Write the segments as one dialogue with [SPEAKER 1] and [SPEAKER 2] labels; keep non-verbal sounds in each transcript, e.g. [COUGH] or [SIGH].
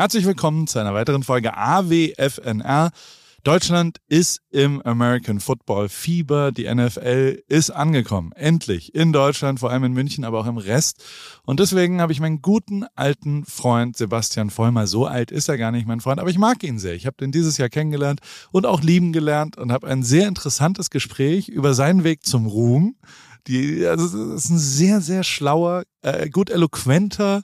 [SPEAKER 1] Herzlich willkommen zu einer weiteren Folge AWFNR. Deutschland ist im American Football Fieber. Die NFL ist angekommen. Endlich. In Deutschland, vor allem in München, aber auch im Rest. Und deswegen habe ich meinen guten alten Freund Sebastian Vollmer. So alt ist er gar nicht, mein Freund, aber ich mag ihn sehr. Ich habe den dieses Jahr kennengelernt und auch lieben gelernt und habe ein sehr interessantes Gespräch über seinen Weg zum Ruhm die, also es ist ein sehr, sehr schlauer, äh, gut eloquenter.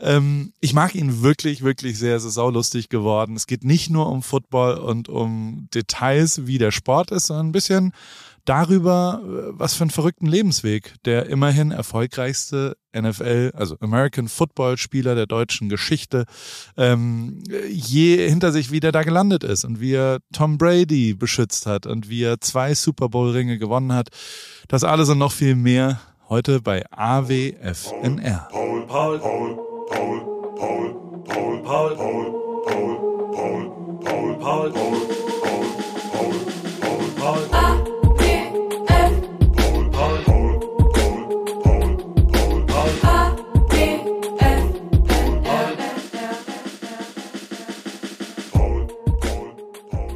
[SPEAKER 1] Ähm, ich mag ihn wirklich, wirklich sehr. Es ist saulustig geworden. Es geht nicht nur um Football und um Details, wie der Sport ist, sondern ein bisschen darüber, äh, was für einen verrückten Lebensweg der immerhin erfolgreichste NFL, also American Football Spieler der deutschen Geschichte, ähm, je hinter sich wieder da gelandet ist und wie er Tom Brady beschützt hat und wie er zwei Super Bowl Ringe gewonnen hat. Das alles und noch viel mehr heute bei AWFNR. Paul, Paul, Paul, Paul, Paul, Paul, Paul, Paul, Paul, Paul, Paul, Paul, Paul.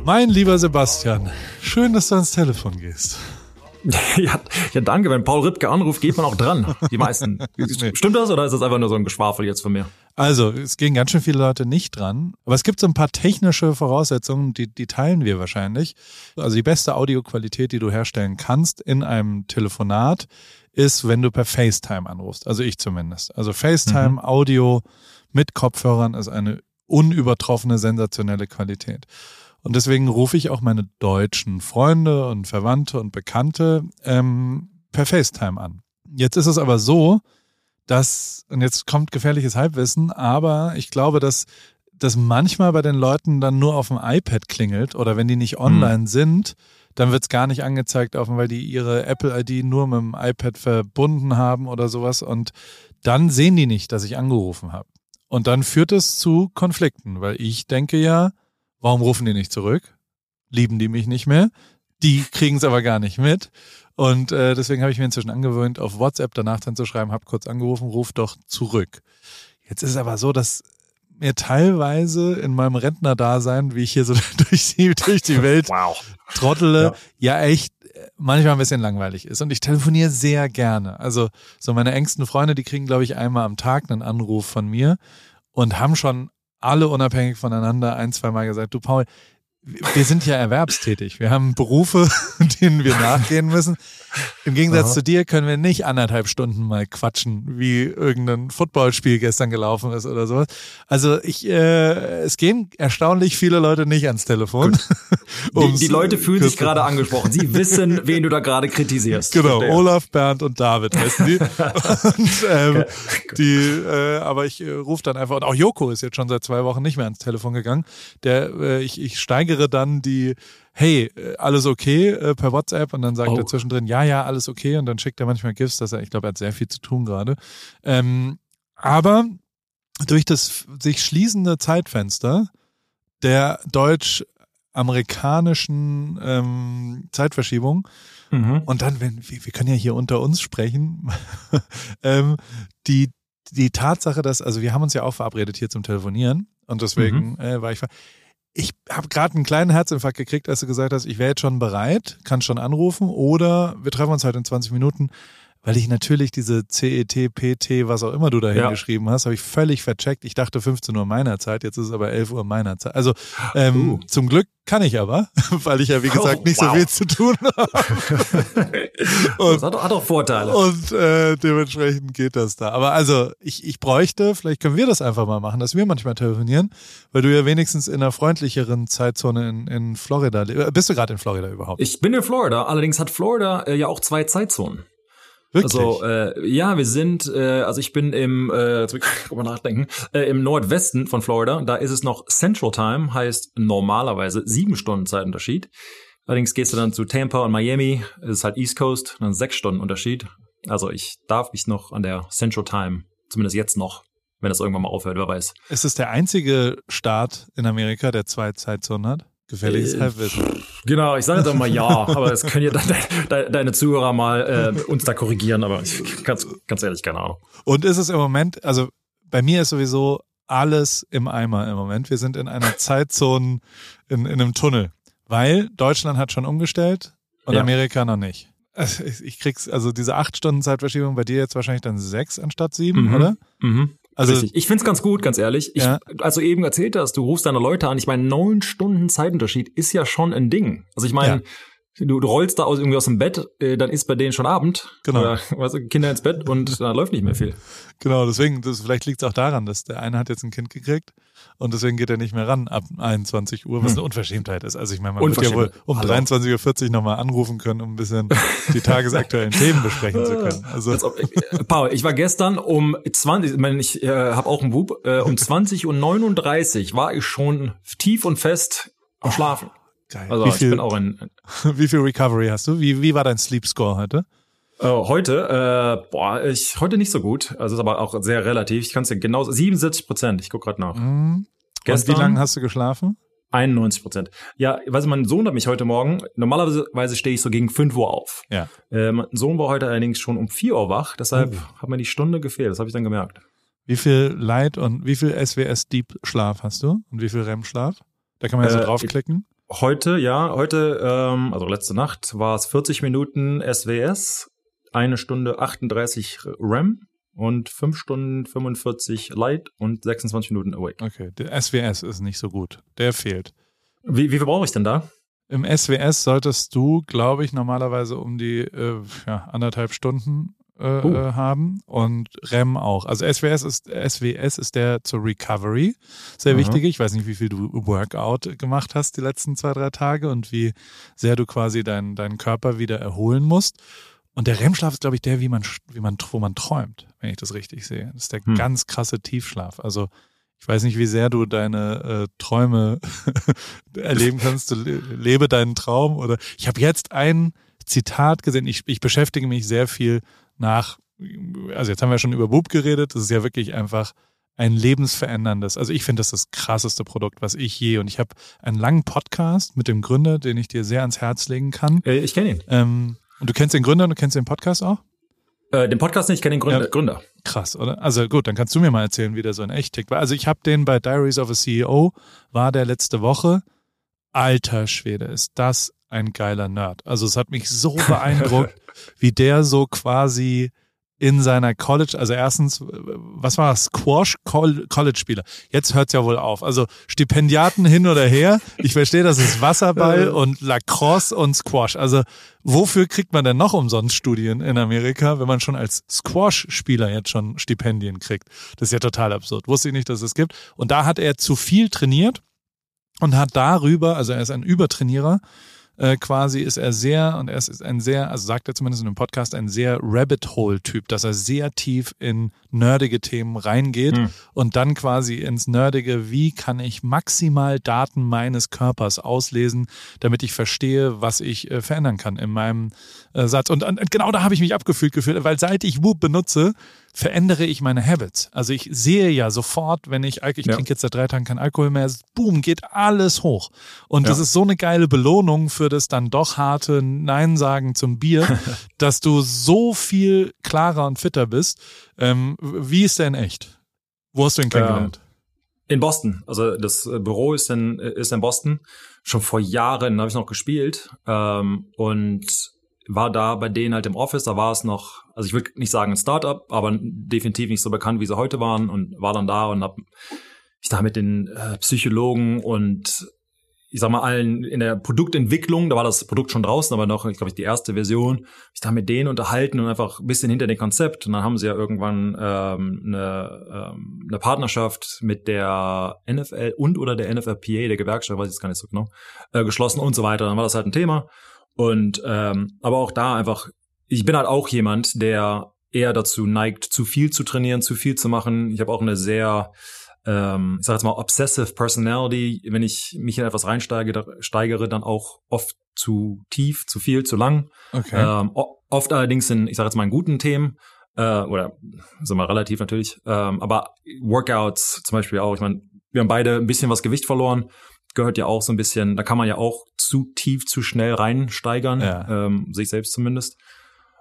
[SPEAKER 1] Mein lieber Sebastian, schön, dass du ans Telefon gehst. [LAUGHS]
[SPEAKER 2] Ja, ja, danke. Wenn Paul Rippke anruft, geht man auch dran. Die meisten. [LAUGHS] Stimmt das oder ist das einfach nur so ein Geschwafel jetzt von mir?
[SPEAKER 1] Also, es gehen ganz schön viele Leute nicht dran. Aber es gibt so ein paar technische Voraussetzungen, die, die teilen wir wahrscheinlich. Also die beste Audioqualität, die du herstellen kannst in einem Telefonat, ist, wenn du per FaceTime anrufst. Also ich zumindest. Also FaceTime, mhm. Audio mit Kopfhörern ist eine unübertroffene, sensationelle Qualität. Und deswegen rufe ich auch meine deutschen Freunde und Verwandte und Bekannte ähm, per FaceTime an. Jetzt ist es aber so, dass, und jetzt kommt gefährliches Halbwissen, aber ich glaube, dass das manchmal bei den Leuten dann nur auf dem iPad klingelt oder wenn die nicht hm. online hm. sind, dann wird es gar nicht angezeigt, auf, weil die ihre Apple-ID nur mit dem iPad verbunden haben oder sowas und dann sehen die nicht, dass ich angerufen habe. Und dann führt es zu Konflikten, weil ich denke ja, Warum rufen die nicht zurück? Lieben die mich nicht mehr? Die kriegen es aber gar nicht mit. Und äh, deswegen habe ich mir inzwischen angewöhnt, auf WhatsApp danach dann zu schreiben, hab kurz angerufen, ruf doch zurück. Jetzt ist es aber so, dass mir teilweise in meinem Rentnerdasein, wie ich hier so [LAUGHS] durch die, durch die Welt [LAUGHS] wow. trottele, ja. ja echt äh, manchmal ein bisschen langweilig ist. Und ich telefoniere sehr gerne. Also so meine engsten Freunde, die kriegen, glaube ich, einmal am Tag einen Anruf von mir und haben schon alle unabhängig voneinander ein, zwei Mal gesagt, du Paul, wir sind ja erwerbstätig. Wir haben Berufe, [LAUGHS] denen wir nachgehen müssen. Im Gegensatz Aha. zu dir können wir nicht anderthalb Stunden mal quatschen, wie irgendein Footballspiel gestern gelaufen ist oder sowas. Also ich, äh, es gehen erstaunlich viele Leute nicht ans Telefon. [LAUGHS]
[SPEAKER 2] die, die, Leute fühlen sich gerade angesprochen. Sie wissen, wen du da gerade kritisierst.
[SPEAKER 1] Genau. Olaf, Bernd und David heißen die. [LAUGHS] und, ähm, okay. die, äh, aber ich äh, rufe dann einfach, und auch Joko ist jetzt schon seit zwei Wochen nicht mehr ans Telefon gegangen. Der, äh, ich, ich steigere dann die hey, äh, alles okay äh, per WhatsApp und dann sagt oh. er zwischendrin, ja, ja, alles okay und dann schickt er manchmal GIFs, dass er, ich glaube, er hat sehr viel zu tun gerade. Ähm, aber durch das sich schließende Zeitfenster der deutsch-amerikanischen ähm, Zeitverschiebung mhm. und dann, wenn wir, wir können ja hier unter uns sprechen, [LAUGHS] ähm, die die Tatsache, dass, also wir haben uns ja auch verabredet hier zum Telefonieren und deswegen mhm. äh, war ich ich habe gerade einen kleinen Herzinfarkt gekriegt, als du gesagt hast, ich wäre jetzt schon bereit, kann schon anrufen oder wir treffen uns halt in 20 Minuten weil ich natürlich diese CET, PT, was auch immer du da hingeschrieben ja. hast, habe ich völlig vercheckt. Ich dachte 15 Uhr meiner Zeit, jetzt ist es aber 11 Uhr meiner Zeit. Also ähm, uh. zum Glück kann ich aber, [LAUGHS] weil ich ja wie gesagt oh, nicht wow. so viel zu tun [LAUGHS] habe. [LAUGHS]
[SPEAKER 2] und, das hat, hat auch Vorteile.
[SPEAKER 1] Und äh, dementsprechend geht das da. Aber also ich, ich bräuchte, vielleicht können wir das einfach mal machen, dass wir manchmal telefonieren, weil du ja wenigstens in einer freundlicheren Zeitzone in, in Florida lebst. Bist du gerade in Florida überhaupt?
[SPEAKER 2] Ich bin in Florida, allerdings hat Florida äh, ja auch zwei Zeitzonen. Wirklich? Also äh, ja, wir sind, äh, also ich bin im, äh, jetzt mal [LAUGHS] nachdenken, äh, im Nordwesten von Florida. Da ist es noch Central Time, heißt normalerweise sieben Stunden Zeitunterschied. Allerdings gehst du dann zu Tampa und Miami, ist halt East Coast, dann sechs Stunden Unterschied. Also ich darf mich noch an der Central Time, zumindest jetzt noch, wenn das irgendwann mal aufhört, wer weiß.
[SPEAKER 1] Ist es der einzige Staat in Amerika, der zwei Zeitzonen hat? Gefährliches äh, Halbwissen.
[SPEAKER 2] Genau, ich sage jetzt auch mal ja, [LAUGHS] aber das können ja de de deine Zuhörer mal äh, uns da korrigieren, aber ich, ganz, ganz ehrlich, keine Ahnung.
[SPEAKER 1] Und ist es im Moment, also bei mir ist sowieso alles im Eimer im Moment. Wir sind in einer [LAUGHS] Zeitzone, in, in einem Tunnel. Weil Deutschland hat schon umgestellt und ja. Amerika noch nicht. Also ich krieg's, also diese acht Stunden Zeitverschiebung bei dir jetzt wahrscheinlich dann sechs anstatt sieben, mhm. oder?
[SPEAKER 2] Mhm. Also Richtig. ich find's ganz gut, ganz ehrlich. Ich, ja. Also eben erzählt hast, du rufst deine Leute an. Ich meine, neun Stunden Zeitunterschied ist ja schon ein Ding. Also ich meine, ja du, du rollst da aus, irgendwie aus dem Bett, äh, dann ist bei denen schon Abend. Genau. Oder, [LAUGHS] weißt du, Kinder ins Bett und da läuft nicht mehr viel.
[SPEAKER 1] Genau, deswegen, das, vielleicht liegt es auch daran, dass der eine hat jetzt ein Kind gekriegt und deswegen geht er nicht mehr ran ab 21 Uhr, was hm. eine Unverschämtheit ist. Also ich meine, man wird ja wohl um 23.40 Uhr nochmal anrufen können, um ein bisschen die tagesaktuellen Themen besprechen zu können. Also.
[SPEAKER 2] Äh, Paul, ich war gestern um 20, ich meine, ich äh, habe auch einen Bub, äh, um 20 Uhr 39 war ich schon tief und fest am Schlafen.
[SPEAKER 1] Geil. Also wie viel, ich bin auch ein. [LAUGHS] Wie viel Recovery hast du? Wie, wie war dein Sleep Score heute?
[SPEAKER 2] Uh, heute, äh, boah, ich heute nicht so gut. Also ist aber auch sehr relativ. Ich kann es dir genau 77 Prozent. Ich guck gerade nach.
[SPEAKER 1] Mhm. Gestern, Und wie lange hast du geschlafen?
[SPEAKER 2] 91 Prozent. Ja, weiß ich, mein Sohn hat mich heute Morgen, normalerweise stehe ich so gegen 5 Uhr auf.
[SPEAKER 1] Ja.
[SPEAKER 2] Äh, mein Sohn war heute allerdings schon um 4 Uhr wach, deshalb mhm. hat mir die Stunde gefehlt, das habe ich dann gemerkt.
[SPEAKER 1] Wie viel Light und wie viel SWS Deep Schlaf hast du? Und wie viel REM Schlaf? Da kann man ja so äh, draufklicken.
[SPEAKER 2] Heute, ja, heute, ähm, also letzte Nacht war es 40 Minuten SWS, eine Stunde 38 REM und fünf Stunden 45 Light und 26 Minuten Awake.
[SPEAKER 1] Okay, der SWS ist nicht so gut. Der fehlt.
[SPEAKER 2] Wie, wie viel brauche ich denn da?
[SPEAKER 1] Im SWS solltest du, glaube ich, normalerweise um die äh, ja, anderthalb Stunden äh, uh. Haben und REM auch. Also SWS ist SWS ist der zur Recovery sehr mhm. wichtig. Ich weiß nicht, wie viel du Workout gemacht hast die letzten zwei drei Tage und wie sehr du quasi deinen deinen Körper wieder erholen musst. Und der REM-Schlaf ist, glaube ich, der, wie man, wie man, wo man träumt, wenn ich das richtig sehe. Das ist der hm. ganz krasse Tiefschlaf. Also ich weiß nicht, wie sehr du deine äh, Träume [LAUGHS] erleben kannst. Du lebe deinen Traum oder ich habe jetzt ein Zitat gesehen. Ich, ich beschäftige mich sehr viel nach, also jetzt haben wir schon über Bub geredet, das ist ja wirklich einfach ein lebensveränderndes. Also ich finde, das ist das krasseste Produkt, was ich je. Und ich habe einen langen Podcast mit dem Gründer, den ich dir sehr ans Herz legen kann.
[SPEAKER 2] Äh, ich kenne ihn.
[SPEAKER 1] Ähm, und du kennst den Gründer und du kennst den Podcast auch?
[SPEAKER 2] Äh, den Podcast nicht, ich kenne den Gründer, ja. Gründer.
[SPEAKER 1] Krass, oder? Also gut, dann kannst du mir mal erzählen, wie der so in echt tickt. Also ich habe den bei Diaries of a CEO, war der letzte Woche. Alter Schwede, ist das ein geiler Nerd. Also es hat mich so [LAUGHS] beeindruckt, wie der so quasi in seiner College, also erstens, was war das? Squash College Spieler. Jetzt hört's ja wohl auf. Also Stipendiaten hin oder her. Ich verstehe, das ist Wasserball [LAUGHS] und Lacrosse und Squash. Also wofür kriegt man denn noch umsonst Studien in Amerika, wenn man schon als Squash Spieler jetzt schon Stipendien kriegt? Das ist ja total absurd. Wusste ich nicht, dass es gibt. Und da hat er zu viel trainiert und hat darüber, also er ist ein Übertrainierer, äh, quasi ist er sehr, und er ist ein sehr, also sagt er zumindest in dem Podcast, ein sehr Rabbit Hole-Typ, dass er sehr tief in nerdige Themen reingeht mhm. und dann quasi ins Nerdige, wie kann ich maximal Daten meines Körpers auslesen, damit ich verstehe, was ich äh, verändern kann in meinem äh, Satz. Und, und genau da habe ich mich abgefühlt gefühlt, weil seit ich Whoop benutze, verändere ich meine Habits. Also ich sehe ja sofort, wenn ich ich ja. trinke jetzt seit drei Tagen kein Alkohol mehr, boom, geht alles hoch. Und ja. das ist so eine geile Belohnung für das dann doch harte Nein sagen zum Bier, [LAUGHS] dass du so viel klarer und fitter bist. Ähm, wie ist der in echt? Wo hast du ihn kennengelernt? Ähm,
[SPEAKER 2] in Boston. Also das äh, Büro ist in, ist in Boston. Schon vor Jahren habe ich noch gespielt. Ähm, und war da bei denen halt im Office, da war es noch, also ich will nicht sagen ein Startup, aber definitiv nicht so bekannt, wie sie heute waren und war dann da und hab ich da mit den äh, Psychologen und ich sag mal allen in der Produktentwicklung, da war das Produkt schon draußen, aber noch, ich glaube, die erste Version, ich da mit denen unterhalten und einfach ein bisschen hinter dem Konzept und dann haben sie ja irgendwann ähm, eine, ähm, eine Partnerschaft mit der NFL und oder der NFLPA, der Gewerkschaft, weiß ich jetzt gar nicht so genau, äh, geschlossen und so weiter. Dann war das halt ein Thema und ähm, aber auch da einfach, ich bin halt auch jemand, der eher dazu neigt, zu viel zu trainieren, zu viel zu machen. Ich habe auch eine sehr, ähm, ich sag jetzt mal, obsessive Personality. Wenn ich mich in etwas reinsteige, steigere, dann auch oft zu tief, zu viel, zu lang.
[SPEAKER 1] Okay.
[SPEAKER 2] Ähm, oft allerdings in, ich sage jetzt mal, in guten Themen. Äh, oder sind wir relativ natürlich. Ähm, aber Workouts zum Beispiel auch. Ich meine, wir haben beide ein bisschen was Gewicht verloren gehört ja auch so ein bisschen, da kann man ja auch zu tief, zu schnell reinsteigern, ja. ähm, sich selbst zumindest.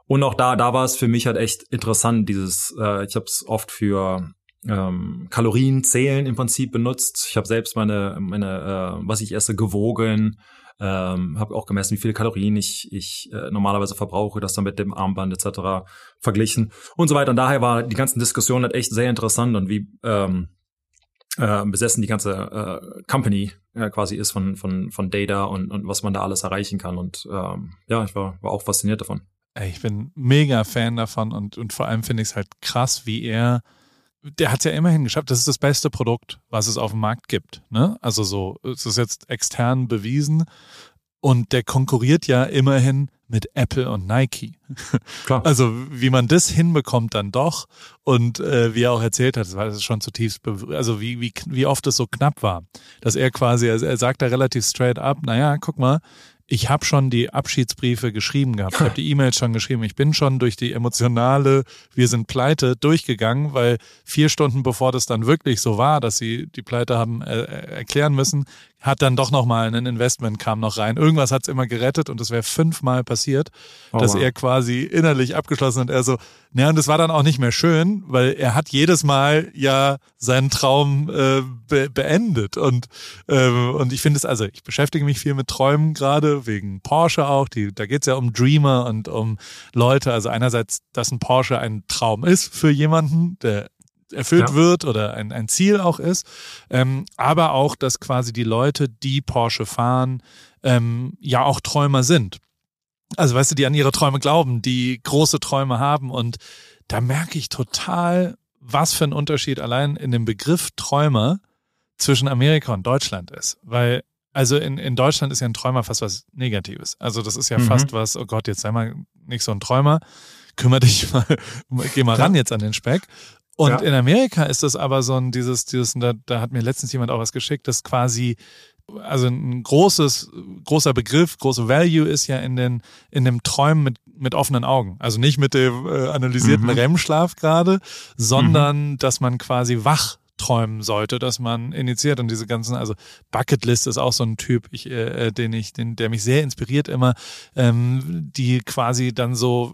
[SPEAKER 2] Und auch da, da war es für mich halt echt interessant, dieses, äh, ich habe es oft für ähm, Kalorien zählen im Prinzip benutzt. Ich habe selbst meine, meine äh, was ich esse, gewogen, ähm, habe auch gemessen, wie viele Kalorien ich, ich äh, normalerweise verbrauche, das dann mit dem Armband etc. verglichen und so weiter. Und daher war die ganzen Diskussionen halt echt sehr interessant und wie ähm, äh, besessen die ganze äh, Company äh, quasi ist von, von, von Data und, und was man da alles erreichen kann. Und ähm, ja, ich war, war auch fasziniert davon.
[SPEAKER 1] Ich bin mega Fan davon und, und vor allem finde ich es halt krass, wie er, der hat es ja immerhin geschafft, das ist das beste Produkt, was es auf dem Markt gibt. Ne? Also so, es ist jetzt extern bewiesen und der konkurriert ja immerhin mit Apple und Nike. Klar. Also wie man das hinbekommt dann doch und äh, wie er auch erzählt hat, das war das schon zutiefst, also wie, wie, wie oft es so knapp war, dass er quasi, er, er sagt da relativ straight up, naja, guck mal, ich habe schon die Abschiedsbriefe geschrieben gehabt. Ich habe die E-Mails schon geschrieben. Ich bin schon durch die emotionale Wir sind pleite durchgegangen, weil vier Stunden bevor das dann wirklich so war, dass sie die Pleite haben äh, äh erklären müssen, hat dann doch nochmal ein Investment kam noch rein. Irgendwas hat's immer gerettet und es wäre fünfmal passiert, oh, dass wow. er quasi innerlich abgeschlossen hat. Er so, naja, und das war dann auch nicht mehr schön, weil er hat jedes Mal ja seinen Traum äh, be beendet. Und, äh, und ich finde es, also ich beschäftige mich viel mit Träumen gerade, wegen Porsche auch. Die, da geht's ja um Dreamer und um Leute. Also einerseits, dass ein Porsche ein Traum ist für jemanden, der erfüllt ja. wird oder ein, ein Ziel auch ist. Ähm, aber auch, dass quasi die Leute, die Porsche fahren, ähm, ja auch Träumer sind. Also weißt du, die an ihre Träume glauben, die große Träume haben. Und da merke ich total, was für ein Unterschied allein in dem Begriff Träumer zwischen Amerika und Deutschland ist. Weil also in, in Deutschland ist ja ein Träumer fast was Negatives. Also das ist ja mhm. fast was, oh Gott, jetzt sei mal nicht so ein Träumer, kümmere dich mal, geh mal ran jetzt an den Speck. Und ja. in Amerika ist das aber so ein, dieses, dieses, da, da hat mir letztens jemand auch was geschickt, das quasi, also ein großes, großer Begriff, große Value ist ja in den, in dem Träumen mit, mit offenen Augen. Also nicht mit dem äh, analysierten mhm. REM-Schlaf gerade, sondern mhm. dass man quasi wach träumen sollte, dass man initiiert und diese ganzen, also Bucketlist ist auch so ein Typ, ich, äh, äh den ich, den, der mich sehr inspiriert immer, ähm, die quasi dann so,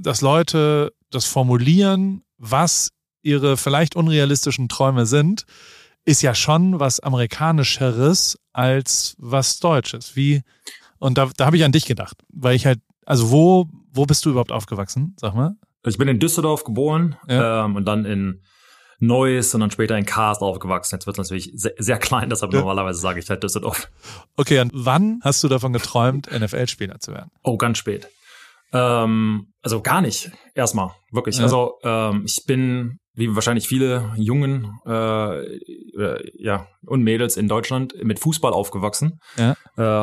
[SPEAKER 1] dass Leute das formulieren, was ihre vielleicht unrealistischen Träume sind, ist ja schon was Amerikanischeres als was Deutsches. Wie, und da, da habe ich an dich gedacht, weil ich halt, also wo, wo bist du überhaupt aufgewachsen? Sag mal.
[SPEAKER 2] Ich bin in Düsseldorf geboren ja. ähm, und dann in Neuss und dann später in Karst aufgewachsen. Jetzt wird es natürlich sehr, sehr, klein, deshalb ja. normalerweise sage ich halt Düsseldorf.
[SPEAKER 1] Okay, und wann hast du davon geträumt, NFL-Spieler zu werden?
[SPEAKER 2] Oh, ganz spät. Ähm, also gar nicht, erstmal, wirklich. Ja. Also ähm, ich bin wie wahrscheinlich viele Jungen äh, ja, und Mädels in Deutschland mit Fußball aufgewachsen. Ja.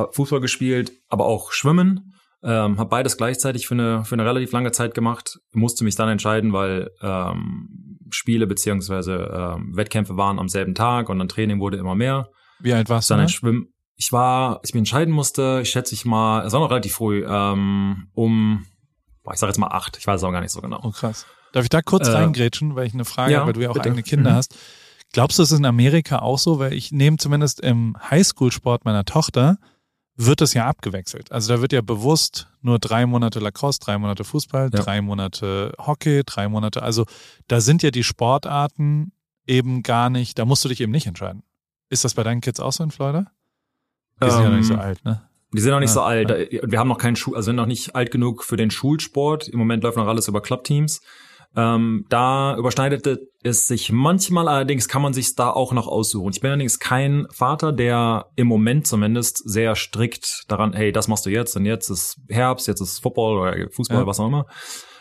[SPEAKER 2] Äh, Fußball gespielt, aber auch Schwimmen. Ähm, habe beides gleichzeitig für eine, für eine relativ lange Zeit gemacht. Musste mich dann entscheiden, weil ähm, Spiele beziehungsweise ähm, Wettkämpfe waren am selben Tag und dann Training wurde immer mehr.
[SPEAKER 1] Wie alt warst
[SPEAKER 2] dann
[SPEAKER 1] du?
[SPEAKER 2] Dann Schwimmen. Ich war, ich mich entscheiden musste, ich schätze ich mal, es war noch relativ früh, ähm, um, boah, ich sage jetzt mal acht, ich weiß es auch gar nicht so genau.
[SPEAKER 1] Oh krass. Darf ich da kurz äh, reingrätschen, weil ich eine Frage ja, habe, weil du ja auch bitte. eigene Kinder mhm. hast. Glaubst du, es ist in Amerika auch so? Weil ich nehme zumindest im Highschool-Sport meiner Tochter, wird das ja abgewechselt. Also da wird ja bewusst nur drei Monate Lacrosse, drei Monate Fußball, ja. drei Monate Hockey, drei Monate. Also da sind ja die Sportarten eben gar nicht, da musst du dich eben nicht entscheiden. Ist das bei deinen Kids auch so in Florida?
[SPEAKER 2] Die sind ja noch nicht so ähm, alt, ne? Die sind noch nicht ja, so alt. Ja. Wir haben noch keinen Schul, also sind noch nicht alt genug für den Schulsport. Im Moment läuft noch alles über Clubteams. Ähm, da überschneidet es sich manchmal, allerdings kann man sich da auch noch aussuchen. Ich bin allerdings kein Vater, der im Moment zumindest sehr strikt daran, hey, das machst du jetzt und jetzt ist Herbst, jetzt ist Football oder Fußball, ja. was auch immer,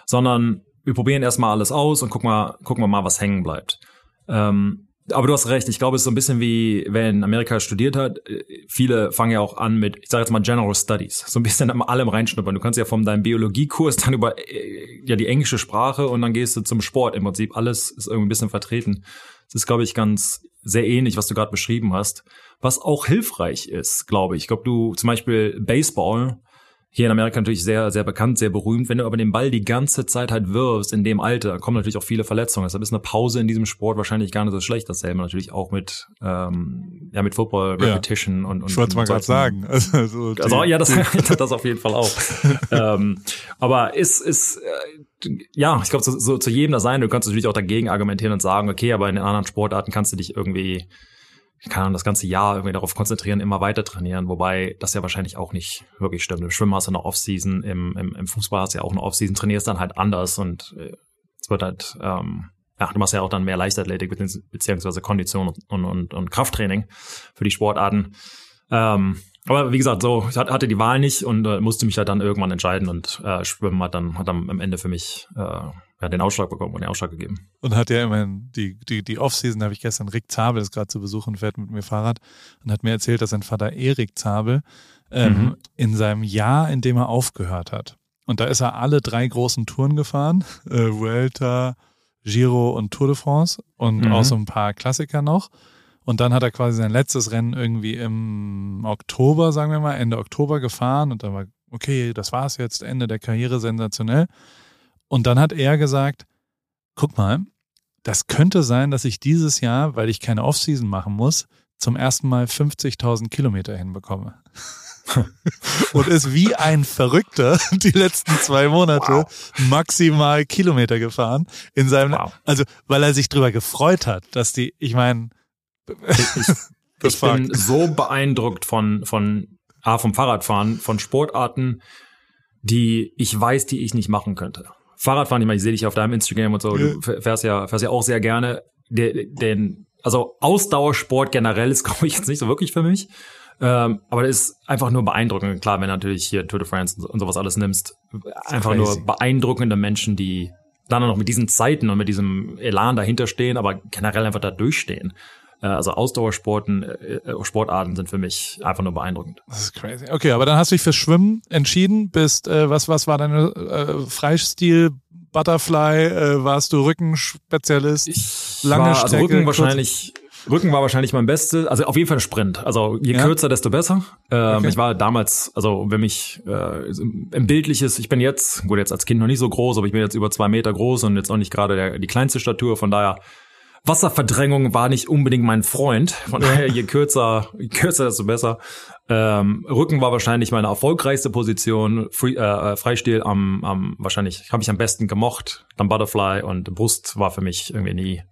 [SPEAKER 2] sondern wir probieren erstmal alles aus und gucken mal, gucken wir mal, was hängen bleibt. Ähm, aber du hast recht. Ich glaube, es ist so ein bisschen wie, wenn Amerika studiert hat. Viele fangen ja auch an mit, ich sage jetzt mal General Studies. So ein bisschen an allem reinschnuppern. Du kannst ja von deinem Biologiekurs dann über äh, ja die englische Sprache und dann gehst du zum Sport. Im Prinzip alles ist irgendwie ein bisschen vertreten. Das ist, glaube ich, ganz sehr ähnlich, was du gerade beschrieben hast. Was auch hilfreich ist, glaube ich. Ich glaube, du zum Beispiel Baseball hier in Amerika natürlich sehr, sehr bekannt, sehr berühmt. Wenn du aber den Ball die ganze Zeit halt wirfst in dem Alter, kommen natürlich auch viele Verletzungen. Deshalb ist eine Pause in diesem Sport wahrscheinlich gar nicht so schlecht. Dasselbe natürlich auch mit, ähm, ja, mit Football Repetition ja. und, und.
[SPEAKER 1] Ich wollte mal gerade sagen.
[SPEAKER 2] Also, so [LAUGHS] also, ja, das, [LAUGHS] [LAUGHS] das auf jeden Fall auch. ähm, aber ist, ist, äh, ja, ich glaube, so, so zu jedem das sein. Du kannst natürlich auch dagegen argumentieren und sagen, okay, aber in den anderen Sportarten kannst du dich irgendwie kann das ganze Jahr irgendwie darauf konzentrieren, immer weiter trainieren, wobei das ja wahrscheinlich auch nicht wirklich stimmt. Im Schwimmen hast du eine Offseason, im, im, im Fußball hast du ja auch eine Offseason, trainierst dann halt anders und äh, es wird halt, ähm, ja, du machst ja auch dann mehr Leichtathletik beziehungsweise Kondition und, und, und Krafttraining für die Sportarten. Ähm, aber wie gesagt, so ich hatte die Wahl nicht und äh, musste mich halt dann irgendwann entscheiden und äh, Schwimmen hat dann hat dann am Ende für mich äh, ja, den Ausschlag bekommen und den Ausschlag gegeben.
[SPEAKER 1] Und hat ja immerhin die die die Offseason habe ich gestern Rick Zabel ist gerade zu Besuch und fährt mit mir Fahrrad und hat mir erzählt, dass sein Vater Erik Zabel ähm, mhm. in seinem Jahr, in dem er aufgehört hat und da ist er alle drei großen Touren gefahren, äh, Vuelta, Giro und Tour de France und mhm. auch so ein paar Klassiker noch. Und dann hat er quasi sein letztes Rennen irgendwie im Oktober, sagen wir mal, Ende Oktober gefahren und dann war, okay, das war's jetzt, Ende der Karriere, sensationell. Und dann hat er gesagt, guck mal, das könnte sein, dass ich dieses Jahr, weil ich keine Offseason machen muss, zum ersten Mal 50.000 Kilometer hinbekomme. [LAUGHS] und ist wie ein Verrückter [LAUGHS] die letzten zwei Monate wow. maximal Kilometer gefahren in seinem, wow. also weil er sich drüber gefreut hat, dass die, ich meine,
[SPEAKER 2] ich, ich [LAUGHS] bin so beeindruckt von, von, A, vom Fahrradfahren, von Sportarten, die ich weiß, die ich nicht machen könnte. Fahrradfahren, ich meine, ich sehe dich auf deinem Instagram und so, du fährst ja, fährst ja auch sehr gerne. Den, den, also Ausdauersport generell ist, [LAUGHS] glaube ich, jetzt nicht so wirklich für mich. Ähm, aber das ist einfach nur beeindruckend. Klar, wenn du natürlich hier Tour de France und sowas alles nimmst, einfach crazy. nur beeindruckende Menschen, die dann noch mit diesen Zeiten und mit diesem Elan dahinter stehen, aber generell einfach da durchstehen. Äh, also Ausdauersporten, äh, äh, Sportarten sind für mich einfach nur beeindruckend.
[SPEAKER 1] Das ist crazy. Okay, aber dann hast du dich fürs Schwimmen entschieden. Bist äh, was was war deine äh, Freistil Butterfly? Äh, warst du Rückenspezialist?
[SPEAKER 2] Ich lange war, also Strecke, Rücken wahrscheinlich. Rücken war wahrscheinlich mein Bestes, also auf jeden Fall ein Sprint. Also je ja. kürzer, desto besser. Ähm, okay. Ich war damals, also wenn mich äh, im Bildliches, ich bin jetzt, gut, jetzt als Kind noch nicht so groß, aber ich bin jetzt über zwei Meter groß und jetzt auch nicht gerade die kleinste Statur, von daher Wasserverdrängung war nicht unbedingt mein Freund. Von daher, je kürzer, je kürzer, desto besser. Ähm, Rücken war wahrscheinlich meine erfolgreichste Position. Free, äh, äh Freistil am, am wahrscheinlich habe ich am besten gemocht. Dann Butterfly und Brust war für mich irgendwie nie.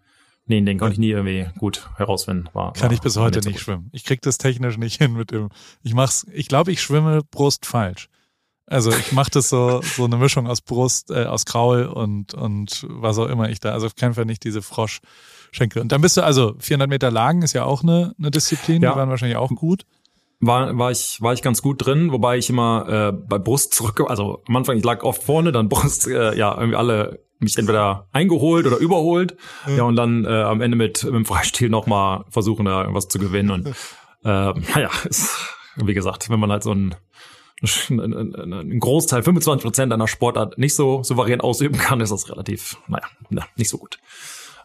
[SPEAKER 2] Nee, den konnte ich nie irgendwie gut herausfinden. War,
[SPEAKER 1] Kann war, ich bis heute nicht, so schwimmen. Ich krieg das technisch nicht [LAUGHS] hin mit dem. Ich mach's. Ich glaube, ich schwimme Brust falsch. Also ich mache das so so eine Mischung aus Brust, äh, aus Kraul und und was auch immer ich da. Also auf keinen Fall nicht diese Frosch Schenkel. Und dann bist du, also 400 Meter Lagen ist ja auch eine, eine Disziplin, ja. die waren wahrscheinlich auch gut.
[SPEAKER 2] War, war, ich, war ich ganz gut drin, wobei ich immer äh, bei Brust zurück, also am Anfang, ich lag oft vorne, dann Brust, äh, ja, irgendwie alle mich entweder eingeholt oder überholt. Ja, ja und dann äh, am Ende mit, mit dem Freistil nochmal versuchen, da irgendwas zu gewinnen. Und [LAUGHS] äh, naja, ist, wie gesagt, wenn man halt so ein ein Großteil, 25 Prozent einer Sportart nicht so souverän ausüben kann, ist das relativ, naja, nicht so gut.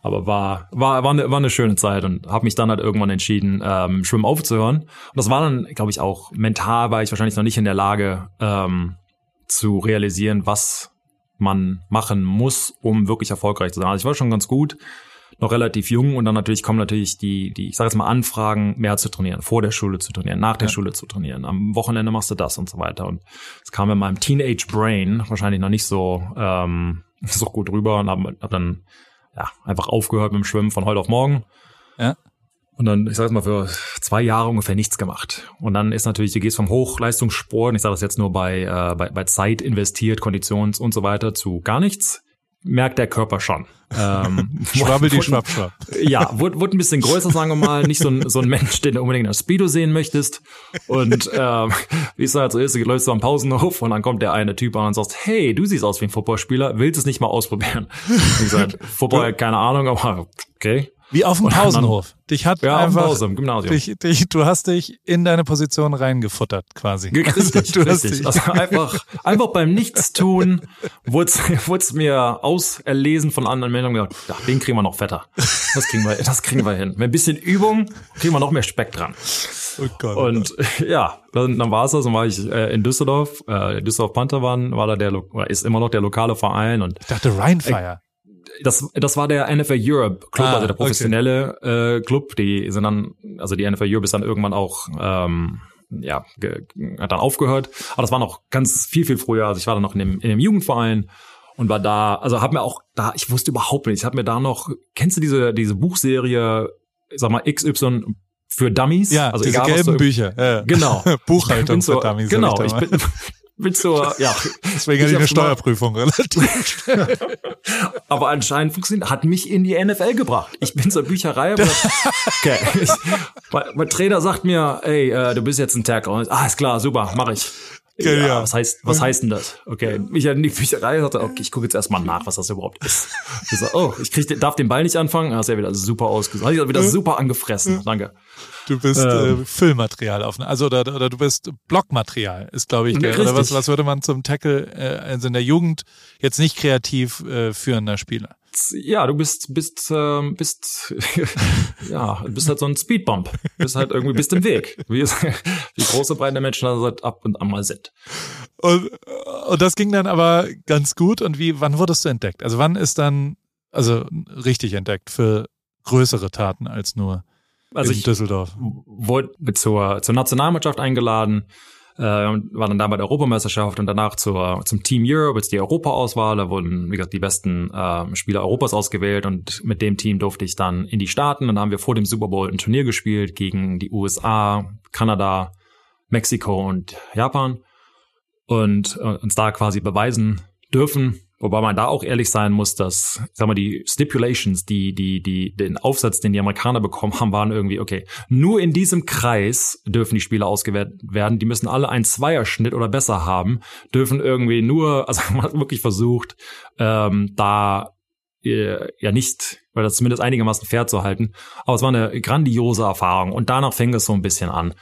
[SPEAKER 2] Aber war, war, war, eine, war eine schöne Zeit und habe mich dann halt irgendwann entschieden, ähm, Schwimmen aufzuhören. Und das war dann, glaube ich, auch mental war ich wahrscheinlich noch nicht in der Lage ähm, zu realisieren, was man machen muss, um wirklich erfolgreich zu sein. Also ich war schon ganz gut, noch relativ jung und dann natürlich kommen natürlich die, die, ich sage jetzt mal Anfragen, mehr zu trainieren, vor der Schule zu trainieren, nach der ja. Schule zu trainieren, am Wochenende machst du das und so weiter. Und es kam in meinem Teenage Brain wahrscheinlich noch nicht so ähm, [LAUGHS] so gut rüber und habe hab dann ja, einfach aufgehört mit dem Schwimmen von heute auf morgen. Ja. Und dann, ich sag jetzt mal, für zwei Jahre ungefähr nichts gemacht. Und dann ist natürlich, du gehst vom Hochleistungssport, und ich sage das jetzt nur bei, äh, bei, bei Zeit investiert, Konditions und so weiter, zu gar nichts merkt der Körper schon.
[SPEAKER 1] Ähm, [LAUGHS] Schwabbel die Schwapp.
[SPEAKER 2] Ja, wurde, wurde ein bisschen größer, sagen wir mal. Nicht so ein, so ein Mensch, den du unbedingt in der Speedo sehen möchtest. Und ähm, wie es halt so ist, du läufst so am Pausenhof und dann kommt der eine Typ an und sagt, hey, du siehst aus wie ein Footballspieler, willst du es nicht mal ausprobieren? Und ich sag, [LAUGHS] Football, keine Ahnung, aber okay.
[SPEAKER 1] Wie auf dem Pausenhof. Dich hat
[SPEAKER 2] ja,
[SPEAKER 1] einfach,
[SPEAKER 2] Pause, im Gymnasium.
[SPEAKER 1] Dich, dich, du hast dich in deine Position reingefuttert, quasi.
[SPEAKER 2] Richtig, du richtig. Also einfach, einfach beim Nichtstun wurde [LAUGHS] es mir auserlesen von anderen Menschen gesagt, ja, den kriegen wir noch fetter. Das kriegen wir, das kriegen wir hin. Mit ein bisschen Übung kriegen wir noch mehr Speck dran. Oh Gott, oh und [LAUGHS] ja, dann, dann war es das. Dann war ich äh, in Düsseldorf. Äh, Düsseldorf Panther waren, war da der, oder ist immer noch der lokale Verein. Und
[SPEAKER 1] ich dachte Rheinfire.
[SPEAKER 2] Äh, das, das war der NFL Europe Club, ah, also der professionelle okay. äh, Club. Die sind dann, also die NFL Europe ist dann irgendwann auch ähm, ja, hat dann aufgehört. Aber das war noch ganz viel, viel früher. Also ich war dann noch in dem, in dem Jugendverein und war da, also hab mir auch da, ich wusste überhaupt nicht, ich hab mir da noch, kennst du diese, diese Buchserie, sag mal, XY für Dummies?
[SPEAKER 1] Ja, also diese egal, gelben du, Bücher. Ja.
[SPEAKER 2] Genau. [LAUGHS]
[SPEAKER 1] Buchhaltung für Dummies.
[SPEAKER 2] Genau, ich, ich bin, [LAUGHS] bin zur, ja.
[SPEAKER 1] Deswegen hatte ich eine Steuerprüfung relativ schnell.
[SPEAKER 2] Aber anscheinend funktioniert, hat mich in die NFL gebracht. Ich bin zur Bücherei. Aber, [LAUGHS] okay. Ich, mein, mein, Trainer sagt mir, ey, äh, du bist jetzt ein Tackle. Ah, ist klar, super, mach ich. Ja, ja, Was heißt, was heißt denn das? Okay, ich in die Bücherei sagte, okay, ich gucke jetzt erstmal nach, was das überhaupt ist. [LAUGHS] Ich so, oh, ich krieg, darf den Ball nicht anfangen. Ah, ist ja wieder super ausgesucht. Hat wieder super angefressen. Danke.
[SPEAKER 1] Du bist ähm, äh, Füllmaterial auf, also oder, oder du bist Blockmaterial, ist glaube ich richtig. oder was, was würde man zum Tackle, äh, also in der Jugend jetzt nicht kreativ äh, führender Spieler?
[SPEAKER 2] Ja, du bist, bist, ähm, bist, [LAUGHS] ja, bist halt so ein Speedbump. Bist halt irgendwie, bist im Weg. Wie, [LAUGHS] wie große, breite Menschen halt ab und an mal sind.
[SPEAKER 1] Und, und das ging dann aber ganz gut. Und wie, wann wurdest du entdeckt? Also wann ist dann, also richtig entdeckt für größere Taten als nur also in Düsseldorf?
[SPEAKER 2] Wurde zur, zur Nationalmannschaft eingeladen äh, war dann da bei der Europameisterschaft und danach zur, zum Team Europe, jetzt die Europa-Auswahl, da wurden, wie gesagt, die besten äh, Spieler Europas ausgewählt und mit dem Team durfte ich dann in die Staaten und dann haben wir vor dem Super Bowl ein Turnier gespielt gegen die USA, Kanada, Mexiko und Japan und äh, uns da quasi beweisen dürfen, Wobei man da auch ehrlich sein muss, dass, sag mal, die Stipulations, die, die, die, den Aufsatz, den die Amerikaner bekommen haben, waren irgendwie, okay, nur in diesem Kreis dürfen die Spieler ausgewählt werden. Die müssen alle einen Zweierschnitt oder besser haben, dürfen irgendwie nur, [LAUGHS] also man hat wirklich versucht, ähm, da äh, ja nicht, weil das zumindest einigermaßen fair zu halten. Aber es war eine grandiose Erfahrung und danach fing es so ein bisschen an.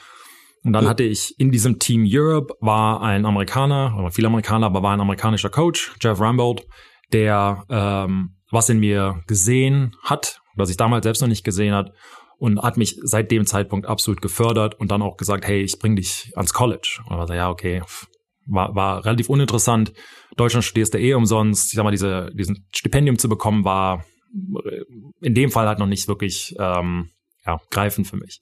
[SPEAKER 2] Und dann hatte ich in diesem Team Europe war ein Amerikaner, oder viele Amerikaner, aber war ein amerikanischer Coach, Jeff Rambold, der ähm, was in mir gesehen hat, was ich damals selbst noch nicht gesehen hat und hat mich seit dem Zeitpunkt absolut gefördert und dann auch gesagt, hey, ich bring dich ans College. Und war so, ja, okay, war, war relativ uninteressant. Deutschland studierst du eh umsonst. Ich sag mal, diese, diesen Stipendium zu bekommen war in dem Fall halt noch nicht wirklich ähm, ja, greifend für mich.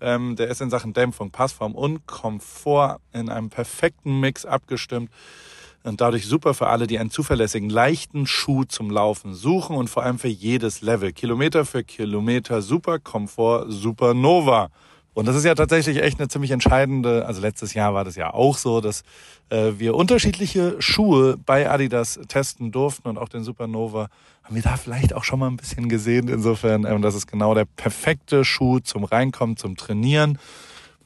[SPEAKER 1] Ähm, der ist in Sachen Dämpfung, Passform und Komfort in einem perfekten Mix abgestimmt und dadurch super für alle, die einen zuverlässigen, leichten Schuh zum Laufen suchen und vor allem für jedes Level. Kilometer für Kilometer, super Komfort, super Nova. Und das ist ja tatsächlich echt eine ziemlich entscheidende, also letztes Jahr war das ja auch so, dass äh, wir unterschiedliche Schuhe bei Adidas testen durften und auch den Supernova haben wir da vielleicht auch schon mal ein bisschen gesehen. Insofern, ähm, das ist genau der perfekte Schuh zum Reinkommen, zum Trainieren.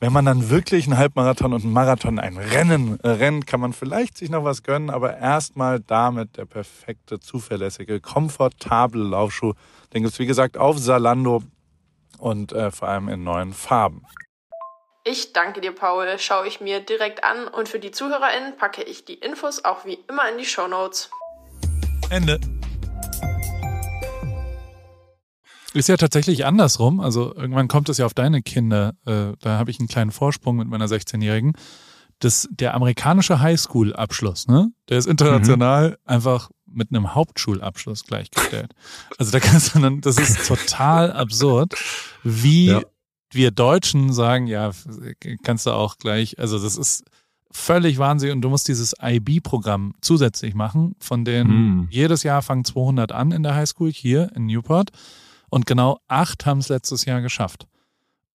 [SPEAKER 1] wenn man dann wirklich einen Halbmarathon und einen Marathon, ein Rennen äh, rennt, kann man vielleicht sich noch was gönnen, aber erstmal damit der perfekte, zuverlässige, komfortable Laufschuh. Den gibt's wie gesagt auf Salando und äh, vor allem in neuen Farben.
[SPEAKER 3] Ich danke dir, Paul. Schaue ich mir direkt an und für die ZuhörerInnen packe ich die Infos auch wie immer in die Show Notes.
[SPEAKER 1] Ende. Ist ja tatsächlich andersrum. Also irgendwann kommt es ja auf deine Kinder. Äh, da habe ich einen kleinen Vorsprung mit meiner 16-Jährigen. Das, der amerikanische Highschool-Abschluss, ne? Der ist international mhm. einfach mit einem Hauptschulabschluss gleichgestellt. Also da kannst du dann, das ist total absurd, wie ja. wir Deutschen sagen, ja, kannst du auch gleich, also das ist völlig wahnsinnig und du musst dieses IB-Programm zusätzlich machen, von denen mhm. jedes Jahr fangen 200 an in der Highschool hier in Newport und genau acht haben es letztes Jahr geschafft.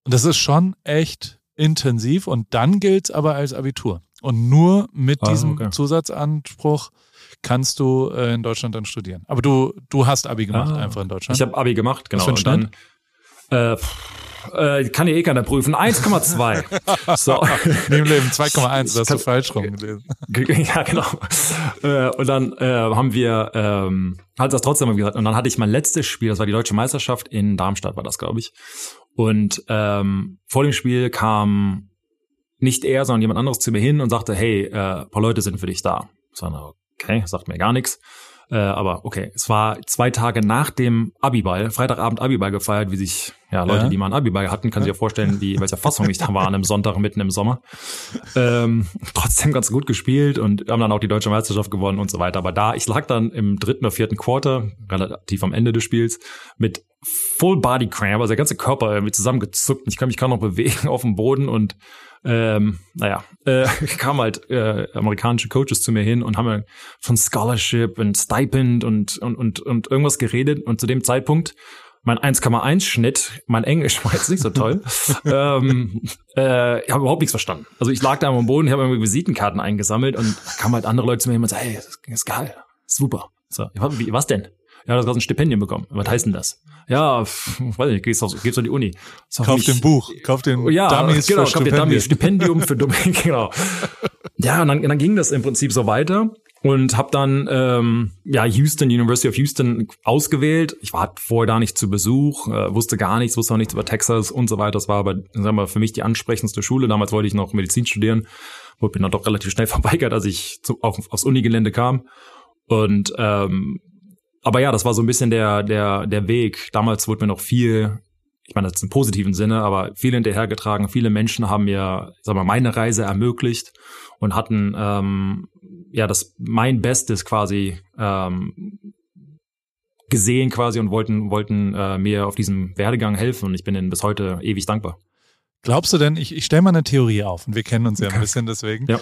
[SPEAKER 1] Und das ist schon echt intensiv und dann gilt es aber als Abitur. Und nur mit ah, diesem okay. Zusatzanspruch kannst du äh, in Deutschland dann studieren. Aber du, du hast Abi gemacht ah, einfach in Deutschland.
[SPEAKER 2] Ich habe Abi gemacht, genau. Was für ein und dann, äh, äh, kann ja eh keiner prüfen. 1,2. [LAUGHS] so.
[SPEAKER 1] Neben Leben 2,1, das hast du falsch rumgelesen.
[SPEAKER 2] ja, genau. Äh, und dann äh, haben wir ähm, hat das trotzdem mal gesagt. Und dann hatte ich mein letztes Spiel, das war die deutsche Meisterschaft in Darmstadt, war das, glaube ich. Und ähm, vor dem Spiel kam nicht er, sondern jemand anderes zu mir hin und sagte, hey, äh, ein paar Leute sind für dich da. So, okay, sagt mir gar nichts. Äh, aber okay, es war zwei Tage nach dem Abiball, Freitagabend Abiball gefeiert, wie sich ja Leute, ja. die mal ein Abiball hatten, kann sich ja vorstellen, wie welcher Fassung ich da war an einem Sonntag mitten im Sommer. Ähm, trotzdem ganz gut gespielt und haben dann auch die deutsche Meisterschaft gewonnen und so weiter. Aber da, ich lag dann im dritten oder vierten Quarter, relativ am Ende des Spiels, mit Full Body Cramp, also der ganze Körper irgendwie zusammengezuckt. Ich kann mich kaum noch bewegen [LAUGHS] auf dem Boden und ähm, naja, äh, [LAUGHS] kamen halt äh, amerikanische Coaches zu mir hin und haben von Scholarship und Stipend und, und, und, und irgendwas geredet. Und zu dem Zeitpunkt mein 1,1 Schnitt, mein Englisch [LAUGHS] war jetzt nicht so toll. ähm, äh, ich habe überhaupt nichts verstanden. Also ich lag da am Boden, ich habe irgendwie Visitenkarten eingesammelt und da kamen halt andere Leute zu mir und so, hey, das ist geil, super. So, was denn? Ja, du hast gerade ein Stipendium bekommen. Was heißt denn das? Ja, weiß nicht, gehst auf, gehst auf die Uni.
[SPEAKER 1] Kauf mich, den Buch, kauf den
[SPEAKER 2] ja, Dummies genau, kauf den Dummies, Stipendium für [LAUGHS] Dummies, [LAUGHS] genau. Ja, und dann, dann ging das im Prinzip so weiter und habe dann ähm, ja Houston, University of Houston ausgewählt. Ich war vorher da nicht zu Besuch, äh, wusste gar nichts, wusste auch nichts über Texas und so weiter. Das war aber sagen wir, für mich die ansprechendste Schule. Damals wollte ich noch Medizin studieren, wurde mir dann doch relativ schnell [LAUGHS] verweigert, als ich zu, auf, aufs Unigelände kam. Und ähm, aber ja, das war so ein bisschen der, der, der Weg. Damals wurde mir noch viel, ich meine, das ist im positiven Sinne, aber viel hinterhergetragen. Viele Menschen haben mir, sag mal, meine Reise ermöglicht und hatten ähm, ja das mein Bestes quasi ähm, gesehen quasi und wollten wollten äh, mir auf diesem Werdegang helfen und ich bin ihnen bis heute ewig dankbar.
[SPEAKER 1] Glaubst du denn, ich, ich stelle mal eine Theorie auf und wir kennen uns ja ein bisschen deswegen. Ja.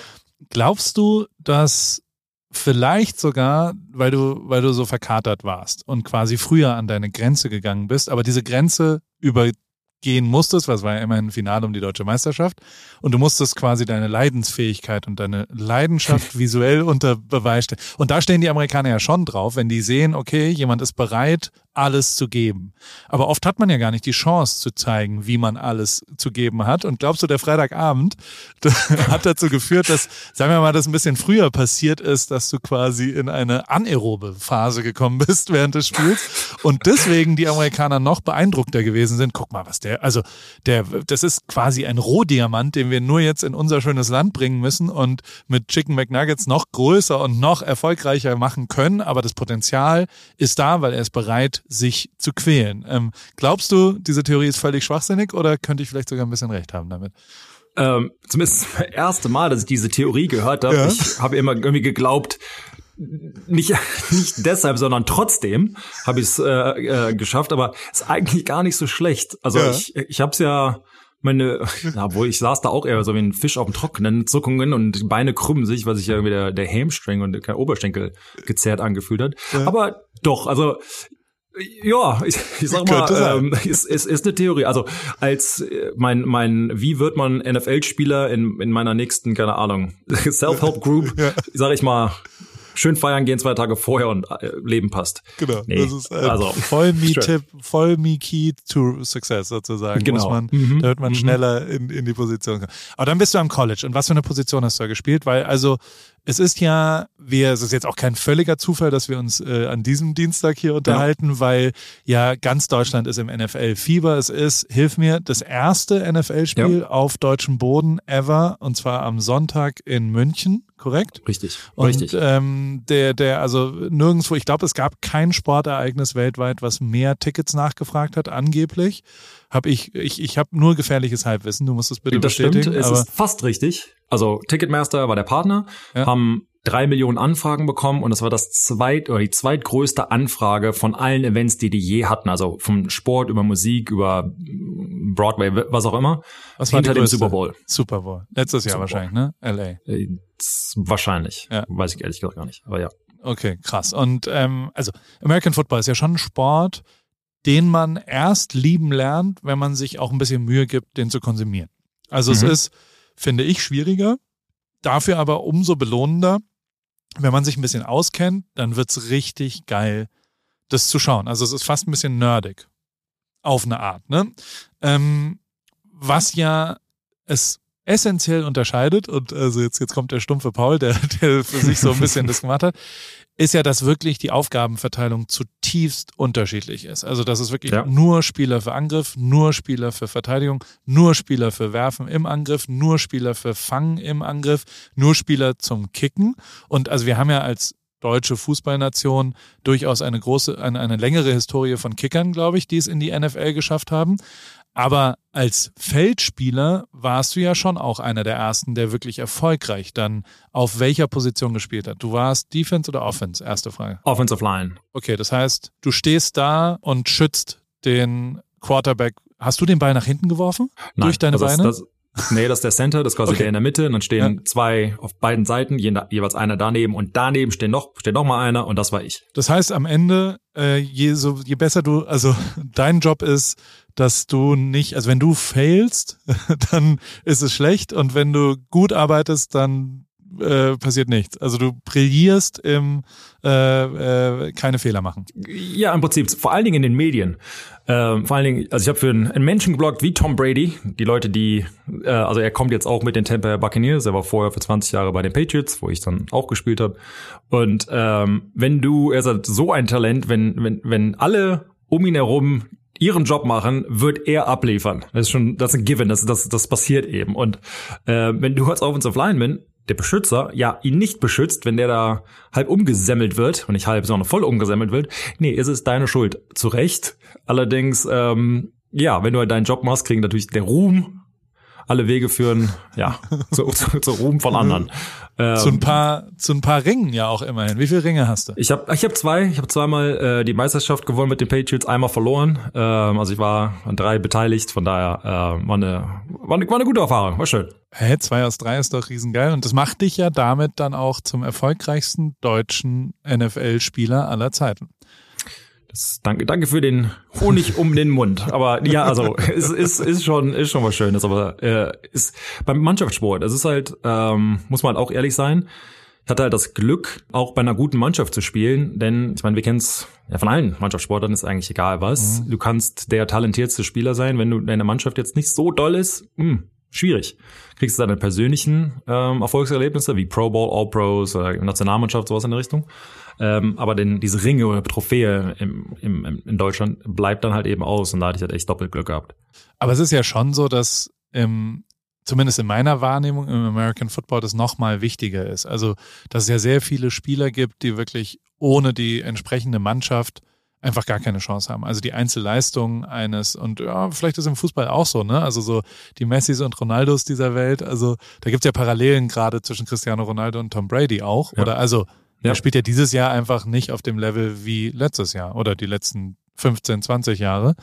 [SPEAKER 1] Glaubst du, dass vielleicht sogar, weil du, weil du so verkatert warst und quasi früher an deine Grenze gegangen bist, aber diese Grenze übergehen musstest, was war ja immer ein Finale um die deutsche Meisterschaft, und du musstest quasi deine Leidensfähigkeit und deine Leidenschaft [LAUGHS] visuell unter Beweis stellen. Und da stehen die Amerikaner ja schon drauf, wenn die sehen, okay, jemand ist bereit, alles zu geben. Aber oft hat man ja gar nicht die Chance zu zeigen, wie man alles zu geben hat. Und glaubst du, der Freitagabend [LAUGHS] hat dazu geführt, dass, sagen wir mal, das ein bisschen früher passiert ist, dass du quasi in eine anaerobe Phase gekommen bist während des Spiels und deswegen die Amerikaner noch beeindruckter gewesen sind. Guck mal, was der, also der, das ist quasi ein Rohdiamant, den wir nur jetzt in unser schönes Land bringen müssen und mit Chicken McNuggets noch größer und noch erfolgreicher machen können. Aber das Potenzial ist da, weil er ist bereit, sich zu quälen. Ähm, glaubst du, diese Theorie ist völlig schwachsinnig oder könnte ich vielleicht sogar ein bisschen recht haben damit?
[SPEAKER 2] Ähm, zumindest das erste Mal, dass ich diese Theorie gehört habe. Ja. Ich habe immer irgendwie geglaubt, nicht, nicht deshalb, sondern trotzdem habe ich es äh, äh, geschafft, aber ist eigentlich gar nicht so schlecht. Also ja. ich, ich habe es ja meine, [LAUGHS] ja, obwohl ich saß da auch eher so wie ein Fisch auf dem Trockenen, Zuckungen und die Beine krümmen sich, weil sich ja irgendwie der, der Hamstring und der Oberschenkel gezerrt angefühlt hat. Ja. Aber doch, also ja, ich, ich sag mal, ähm, es, es ist eine Theorie. Also als äh, mein mein wie wird man NFL-Spieler in in meiner nächsten keine Ahnung [LAUGHS] Self-Help Group, ja. sage ich mal schön feiern gehen zwei Tage vorher und äh, Leben passt.
[SPEAKER 1] Genau. Nee, das ist äh, also, voll me Tipp, voll me key to success sozusagen. Genau. Muss man, mhm. Da wird man mhm. schneller in, in die Position kommen. Aber dann bist du am College. Und was für eine Position hast du da gespielt? Weil also es ist ja, wir, es ist jetzt auch kein völliger Zufall, dass wir uns äh, an diesem Dienstag hier unterhalten, ja. weil ja ganz Deutschland ist im NFL-Fieber. Es ist, hilf mir, das erste NFL-Spiel ja. auf deutschem Boden ever und zwar am Sonntag in München, korrekt?
[SPEAKER 2] Richtig.
[SPEAKER 1] Und,
[SPEAKER 2] richtig.
[SPEAKER 1] Ähm, der, der, also nirgendwo, ich glaube, es gab kein Sportereignis weltweit, was mehr Tickets nachgefragt hat, angeblich. Hab ich, ich, ich habe nur gefährliches Halbwissen, du musst es bitte das bestätigen.
[SPEAKER 2] Stimmt, es ist fast richtig. Also Ticketmaster war der Partner, ja. haben drei Millionen Anfragen bekommen und das war das zweit oder die zweitgrößte Anfrage von allen Events, die die je hatten. Also vom Sport über Musik über Broadway, was auch immer.
[SPEAKER 1] Was war hinter dem Super Bowl? Super Bowl. Letztes Jahr Super wahrscheinlich, ne? LA.
[SPEAKER 2] Äh, wahrscheinlich. Ja. Weiß ich ehrlich gesagt gar nicht. Aber ja.
[SPEAKER 1] Okay, krass. Und ähm, also American Football ist ja schon ein Sport, den man erst lieben lernt, wenn man sich auch ein bisschen Mühe gibt, den zu konsumieren. Also mhm. es ist finde ich schwieriger. Dafür aber umso belohnender, wenn man sich ein bisschen auskennt, dann wird's richtig geil, das zu schauen. Also es ist fast ein bisschen nerdig. Auf eine Art, ne? Ähm, was ja es essentiell unterscheidet, und also jetzt, jetzt kommt der stumpfe Paul, der, der für sich so ein bisschen das gemacht hat, [LAUGHS] ist ja, dass wirklich die Aufgabenverteilung zutiefst unterschiedlich ist. Also, dass es wirklich ja. nur Spieler für Angriff, nur Spieler für Verteidigung, nur Spieler für Werfen im Angriff, nur Spieler für Fangen im Angriff, nur Spieler zum Kicken. Und also wir haben ja als deutsche Fußballnation durchaus eine große, eine, eine längere Historie von Kickern, glaube ich, die es in die NFL geschafft haben. Aber als Feldspieler warst du ja schon auch einer der ersten, der wirklich erfolgreich dann auf welcher Position gespielt hat. Du warst Defense oder Offense? Erste Frage.
[SPEAKER 2] Offensive Line.
[SPEAKER 1] Okay, das heißt, du stehst da und schützt den Quarterback. Hast du den Ball nach hinten geworfen?
[SPEAKER 2] Nein,
[SPEAKER 1] durch deine Beine?
[SPEAKER 2] Ist, das, nee, das ist der Center, das ist quasi okay. der in der Mitte. Und dann stehen ja. zwei auf beiden Seiten, jeweils einer daneben und daneben steht noch, steht noch mal einer und das war ich.
[SPEAKER 1] Das heißt, am Ende, äh, je, so, je besser du, also [LAUGHS] dein Job ist, dass du nicht, also wenn du failst, [LAUGHS] dann ist es schlecht und wenn du gut arbeitest, dann äh, passiert nichts. Also du brillierst im äh, äh, keine Fehler machen.
[SPEAKER 2] Ja, im Prinzip, vor allen Dingen in den Medien. Ähm, vor allen Dingen, also ich habe für einen, einen Menschen geblockt wie Tom Brady, die Leute, die, äh, also er kommt jetzt auch mit den Tampa Buccaneers, er war vorher für 20 Jahre bei den Patriots, wo ich dann auch gespielt habe. Und ähm, wenn du, er ist halt so ein Talent, wenn, wenn, wenn alle um ihn herum ihren Job machen, wird er abliefern. Das ist schon, das ist ein Given, das, das, das passiert eben. Und äh, wenn du als Offensive Lineman der Beschützer ja ihn nicht beschützt, wenn der da halb umgesemmelt wird und nicht halb, sondern voll umgesemmelt wird, nee, ist es deine Schuld. Zu Recht. Allerdings, ähm, ja, wenn du halt deinen Job machst, kriegen natürlich der Ruhm alle Wege führen, ja, [LAUGHS] zu, zu, zu Ruhm von anderen.
[SPEAKER 1] Ähm, zu ein paar, zu ein paar Ringen ja auch immerhin. Wie viele Ringe hast du?
[SPEAKER 2] Ich habe, ich habe zwei. Ich habe zweimal äh, die Meisterschaft gewonnen mit den Patriots, einmal verloren. Ähm, also ich war an drei beteiligt. Von daher äh, war, eine, war, eine, war eine gute Erfahrung. War schön.
[SPEAKER 1] Hä, hey, zwei aus drei ist doch riesengeil. Und das macht dich ja damit dann auch zum erfolgreichsten deutschen NFL-Spieler aller Zeiten.
[SPEAKER 2] Das, danke, danke für den Honig um den Mund. Aber ja, also es ist, ist schon ist schon was Schönes. Aber äh, ist beim Mannschaftssport. Es ist halt ähm, muss man halt auch ehrlich sein. Ich hatte halt das Glück, auch bei einer guten Mannschaft zu spielen, denn ich meine, wir kennen es ja von allen Mannschaftssportlern, ist eigentlich egal was. Mhm. Du kannst der talentierteste Spieler sein, wenn du deine Mannschaft jetzt nicht so doll ist, mh, hm, schwierig. Kriegst du deine persönlichen ähm, Erfolgserlebnisse wie Pro Bowl, All Pros oder Nationalmannschaft, sowas in der Richtung. Ähm, aber denn diese Ringe oder Trophäe im, im, in Deutschland bleibt dann halt eben aus und da hatte ich halt echt doppelt Glück gehabt.
[SPEAKER 1] Aber es ist ja schon so, dass im, zumindest in meiner Wahrnehmung im American Football das nochmal wichtiger ist. Also, dass es ja sehr viele Spieler gibt, die wirklich ohne die entsprechende Mannschaft einfach gar keine Chance haben. Also die Einzelleistung eines und ja, vielleicht ist im Fußball auch so, ne? Also so die Messis und Ronaldos dieser Welt. Also da gibt's ja Parallelen gerade zwischen Cristiano Ronaldo und Tom Brady auch. Ja. Oder also ja. Er spielt ja dieses Jahr einfach nicht auf dem Level wie letztes Jahr oder die letzten 15, 20 Jahre.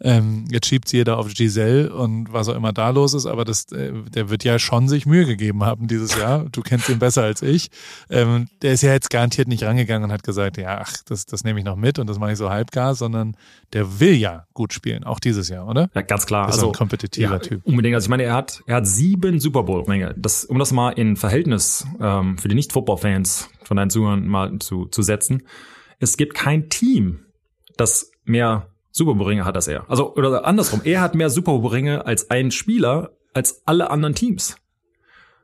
[SPEAKER 1] Ähm, jetzt schiebt jeder auf Giselle und was auch immer da los ist, aber das, äh, der wird ja schon sich Mühe gegeben haben dieses Jahr. Du kennst ihn besser als ich. Ähm, der ist ja jetzt garantiert nicht rangegangen und hat gesagt, ja, ach, das, das nehme ich noch mit und das mache ich so halbgar, sondern der will ja gut spielen, auch dieses Jahr, oder?
[SPEAKER 2] Ja, ganz klar.
[SPEAKER 1] Ist also ein kompetitiver ja, Typ.
[SPEAKER 2] Unbedingt. Also ich meine, er hat, er hat sieben Super Bowl-Ringe. Das, um das mal in Verhältnis ähm, für die Nicht-Football-Fans von deinen Zuhörern mal zu, zu setzen. Es gibt kein Team, das mehr Super Bowl-Ringe hat als er. Also, oder andersrum. Er hat mehr Super Bowl-Ringe als ein Spieler als alle anderen Teams.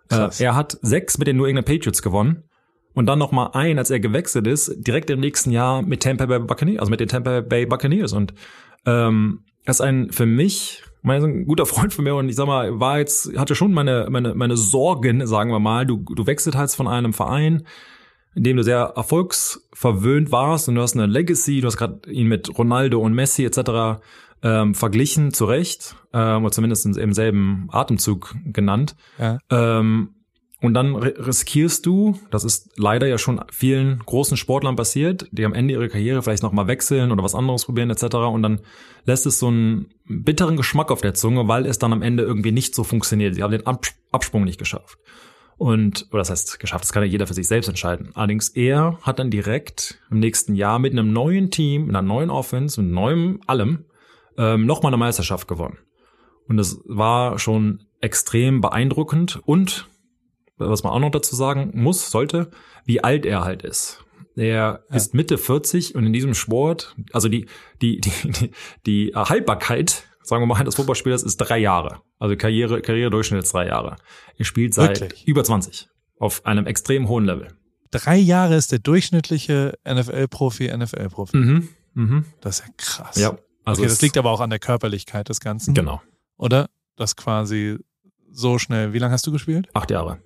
[SPEAKER 2] Äh, er hat sechs mit den New England Patriots gewonnen. Und dann noch mal ein, als er gewechselt ist, direkt im nächsten Jahr mit Tampa Bay Buccaneers, also mit den Tampa Bay Buccaneers. Und ähm, das ist ein für mich, mein ein guter Freund von mir und ich sag mal, war jetzt, hatte schon meine, meine, meine Sorgen, sagen wir mal. Du, du wechselst halt von einem Verein, in dem du sehr erfolgsverwöhnt warst und du hast eine Legacy, du hast gerade ihn mit Ronaldo und Messi etc. Ähm, verglichen, zu Recht, ähm, oder zumindest im selben Atemzug genannt. Ja. Ähm, und dann riskierst du, das ist leider ja schon vielen großen Sportlern passiert, die am Ende ihrer Karriere vielleicht nochmal wechseln oder was anderes probieren etc. Und dann lässt es so einen bitteren Geschmack auf der Zunge, weil es dann am Ende irgendwie nicht so funktioniert. Sie haben den Absprung nicht geschafft. Und, oder das heißt, geschafft, das kann ja jeder für sich selbst entscheiden. Allerdings er hat dann direkt im nächsten Jahr mit einem neuen Team, mit einer neuen Offense, mit neuem allem, ähm, nochmal eine Meisterschaft gewonnen. Und das war schon extrem beeindruckend und, was man auch noch dazu sagen muss, sollte, wie alt er halt ist. Er ja. ist Mitte 40 und in diesem Sport, also die, die, die, die, die Haltbarkeit sagen wir mal, des Fußballspielers ist drei Jahre. Also Karriere, Karrieredurchschnitt ist drei Jahre. Er spielt seit Wirklich? über 20 auf einem extrem hohen Level.
[SPEAKER 1] Drei Jahre ist der durchschnittliche NFL-Profi, NFL-Profi.
[SPEAKER 2] Mhm. Mhm.
[SPEAKER 1] Das ist ja krass.
[SPEAKER 2] Ja.
[SPEAKER 1] Also okay, das liegt aber auch an der Körperlichkeit des Ganzen.
[SPEAKER 2] Genau.
[SPEAKER 1] Oder? Das quasi so schnell. Wie lange hast du gespielt?
[SPEAKER 2] Acht Jahre.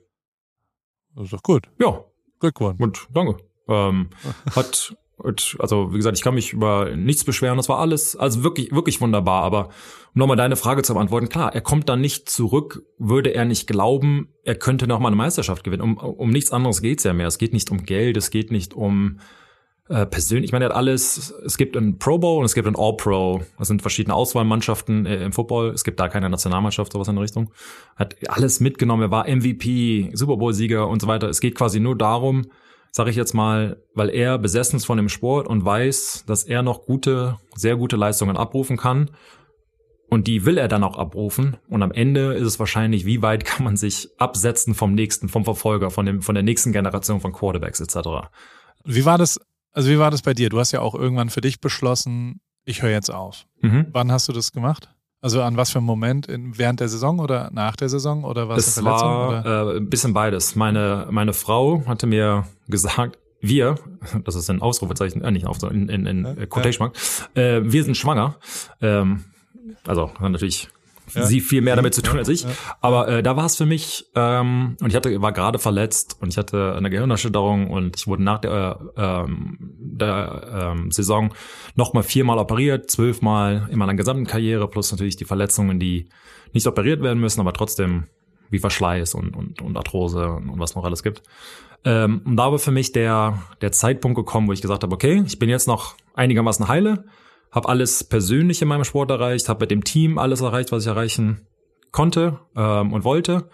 [SPEAKER 1] Das ist doch gut.
[SPEAKER 2] Ja.
[SPEAKER 1] Glückwunsch.
[SPEAKER 2] Und danke. Ähm, [LAUGHS] hat und also, wie gesagt, ich kann mich über nichts beschweren. Das war alles, also wirklich, wirklich wunderbar. Aber um nochmal deine Frage zu beantworten, klar, er kommt dann nicht zurück, würde er nicht glauben, er könnte nochmal eine Meisterschaft gewinnen. Um, um nichts anderes geht's ja mehr. Es geht nicht um Geld, es geht nicht um äh, persönlich. Ich meine, er hat alles, es gibt ein Pro Bowl und es gibt ein All-Pro. Das sind verschiedene Auswahlmannschaften äh, im Football. Es gibt da keine Nationalmannschaft, sowas in der Richtung. Hat alles mitgenommen. Er war MVP, Super Bowl-Sieger und so weiter. Es geht quasi nur darum, sage ich jetzt mal, weil er besessen ist von dem Sport und weiß, dass er noch gute, sehr gute Leistungen abrufen kann. Und die will er dann auch abrufen. Und am Ende ist es wahrscheinlich, wie weit kann man sich absetzen vom nächsten, vom Verfolger, von dem, von der nächsten Generation von Quarterbacks etc.
[SPEAKER 1] Wie war das, also wie war das bei dir? Du hast ja auch irgendwann für dich beschlossen, ich höre jetzt auf. Mhm. Wann hast du das gemacht? Also an was für einem Moment? In, während der Saison oder nach der Saison oder was?
[SPEAKER 2] Es war äh, ein bisschen beides. Meine, meine Frau hatte mir gesagt, wir, [LAUGHS] das ist ein Ausrufezeichen, äh, nicht Ausrufezeichen, in, in, in ja, Quotation Mark, äh, wir sind schwanger. Ähm, also natürlich ja. sie viel mehr damit zu tun als ich. Aber äh, da war es für mich, ähm, und ich hatte, war gerade verletzt und ich hatte eine Gehirnerschütterung und ich wurde nach der, äh, ähm, der ähm, Saison nochmal viermal operiert, zwölfmal in meiner gesamten Karriere, plus natürlich die Verletzungen, die nicht operiert werden müssen, aber trotzdem wie Verschleiß und, und, und Arthrose und was noch alles gibt. Ähm, und da war für mich der, der Zeitpunkt gekommen, wo ich gesagt habe, okay, ich bin jetzt noch einigermaßen heile, habe alles persönlich in meinem Sport erreicht, habe mit dem Team alles erreicht, was ich erreichen konnte ähm, und wollte.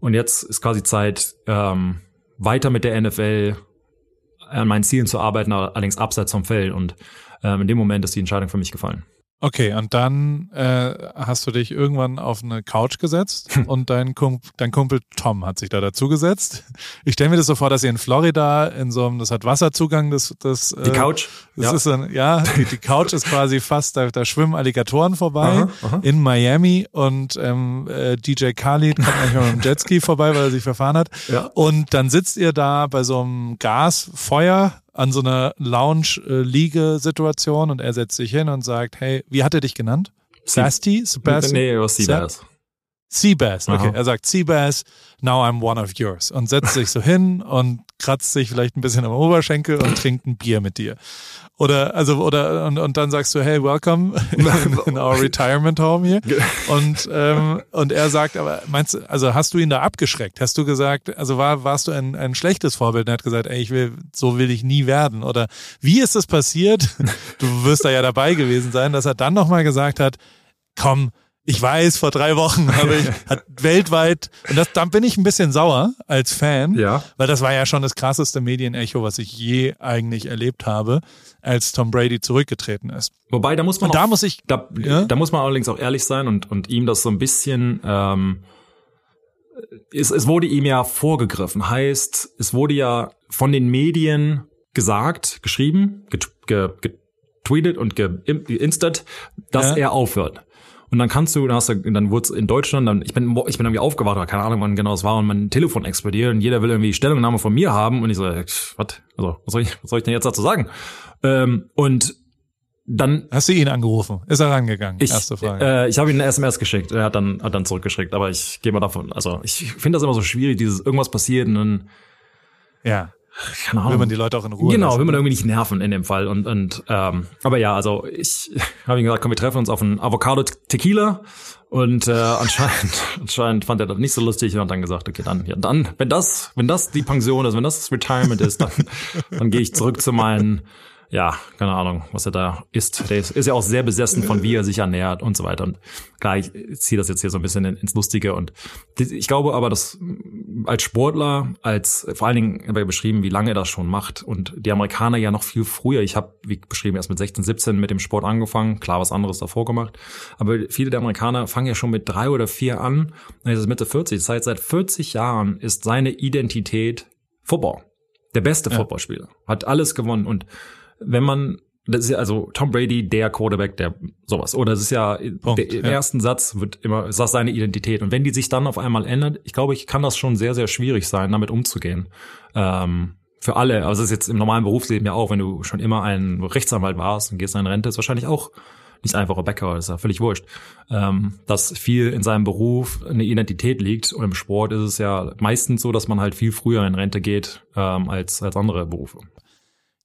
[SPEAKER 2] Und jetzt ist quasi Zeit, ähm, weiter mit der NFL an meinen Zielen zu arbeiten, allerdings abseits vom Feld. Und ähm, in dem Moment ist die Entscheidung für mich gefallen.
[SPEAKER 1] Okay, und dann äh, hast du dich irgendwann auf eine Couch gesetzt hm. und dein, Kump dein Kumpel Tom hat sich da dazu gesetzt. Ich stelle mir das so vor, dass ihr in Florida in so einem, das hat Wasserzugang, das, das
[SPEAKER 2] Die Couch.
[SPEAKER 1] Das ja. ist ein, ja, die, die Couch ist quasi fast, da, da schwimmen Alligatoren vorbei aha, aha. in Miami und ähm, äh, DJ Khalid kommt manchmal mit dem [LAUGHS] Jetski vorbei, weil er sich verfahren hat. Ja. Und dann sitzt ihr da bei so einem Gasfeuer an so einer Lounge-Liege-Situation und er setzt sich hin und sagt, hey, wie hat er dich genannt?
[SPEAKER 2] Sasti?
[SPEAKER 1] Sebastian?
[SPEAKER 2] Nee, was Seabass.
[SPEAKER 1] Seabass, okay. Aha. Er sagt Seabass, now I'm one of yours. Und setzt sich so [LAUGHS] hin und kratzt sich vielleicht ein bisschen am Oberschenkel und trinkt ein Bier mit dir. Oder, also, oder, und, und dann sagst du, hey, welcome in, [LAUGHS] in our retirement home hier. Und, ähm, und er sagt, aber meinst du, also hast du ihn da abgeschreckt? Hast du gesagt, also war, warst du ein, ein schlechtes Vorbild? Und er hat gesagt, ey, ich will, so will ich nie werden. Oder wie ist es passiert? [LAUGHS] Du wirst da ja dabei gewesen sein, dass er dann nochmal gesagt hat, komm, ich weiß, vor drei Wochen [LAUGHS] habe ich hat weltweit und das, dann bin ich ein bisschen sauer als Fan,
[SPEAKER 2] ja.
[SPEAKER 1] weil das war ja schon das krasseste Medienecho, was ich je eigentlich erlebt habe, als Tom Brady zurückgetreten ist.
[SPEAKER 2] Wobei da muss man
[SPEAKER 1] und da muss ich
[SPEAKER 2] da, ja? da muss man allerdings auch ehrlich sein und und ihm das so ein bisschen ähm, es, es wurde ihm ja vorgegriffen, heißt es wurde ja von den Medien gesagt, geschrieben, getweetet und geinstat, dass ja. er aufhört. Und dann kannst du, dann hast du, dann wurde in Deutschland, dann, ich bin, ich bin irgendwie aufgewacht, oder keine Ahnung, wann genau es war, und mein Telefon explodiert und jeder will irgendwie Stellungnahme von mir haben. Und ich so, was? Also, was soll ich, was soll ich denn jetzt dazu sagen? Ähm, und dann
[SPEAKER 1] hast du ihn angerufen? Ist er rangegangen?
[SPEAKER 2] Ich, Erste Frage. Äh, ich habe ihm eine SMS geschickt. Er hat dann hat dann zurückgeschickt. Aber ich gehe mal davon. Also ich finde das immer so schwierig. Dieses irgendwas passiert und dann
[SPEAKER 1] ja keine Ahnung. Will man die Leute auch in Ruhe
[SPEAKER 2] Genau, lassen. will man irgendwie nicht nerven in dem Fall. Und, und ähm, aber ja, also ich [LAUGHS] habe ihm gesagt, komm, wir treffen uns auf einen Avocado Tequila. Und äh, anscheinend, [LAUGHS] anscheinend fand er das nicht so lustig und hat dann gesagt, okay, dann, ja, dann, wenn das, wenn das die Pension ist, wenn das das Retirement ist, dann, [LAUGHS] dann gehe ich zurück zu meinen ja, keine Ahnung, was er da isst. Der ist, ist ja auch sehr besessen von wie er sich ernährt und so weiter. Und klar, ich ziehe das jetzt hier so ein bisschen ins Lustige. Und ich glaube aber, dass als Sportler, als vor allen Dingen habe ich beschrieben, wie lange er das schon macht. Und die Amerikaner ja noch viel früher. Ich habe, wie beschrieben, erst mit 16, 17 mit dem Sport angefangen. Klar, was anderes davor gemacht. Aber viele der Amerikaner fangen ja schon mit drei oder vier an. Und ist Mitte 40. Das heißt, seit 40 Jahren ist seine Identität Football. Der beste ja. Footballspieler. Hat alles gewonnen und wenn man das ist ja also Tom Brady, der Quarterback, der sowas. Oder es ist ja Punkt, der, im ja. ersten Satz wird immer, ist das seine Identität. Und wenn die sich dann auf einmal ändert, ich glaube, ich kann das schon sehr, sehr schwierig sein, damit umzugehen. Ähm, für alle. Also es ist jetzt im normalen Berufsleben ja auch, wenn du schon immer ein Rechtsanwalt warst und gehst in Rente, ist wahrscheinlich auch nicht einfacher Bäcker, ist ja völlig wurscht. Ähm, dass viel in seinem Beruf eine Identität liegt und im Sport ist es ja meistens so, dass man halt viel früher in Rente geht ähm, als, als andere Berufe.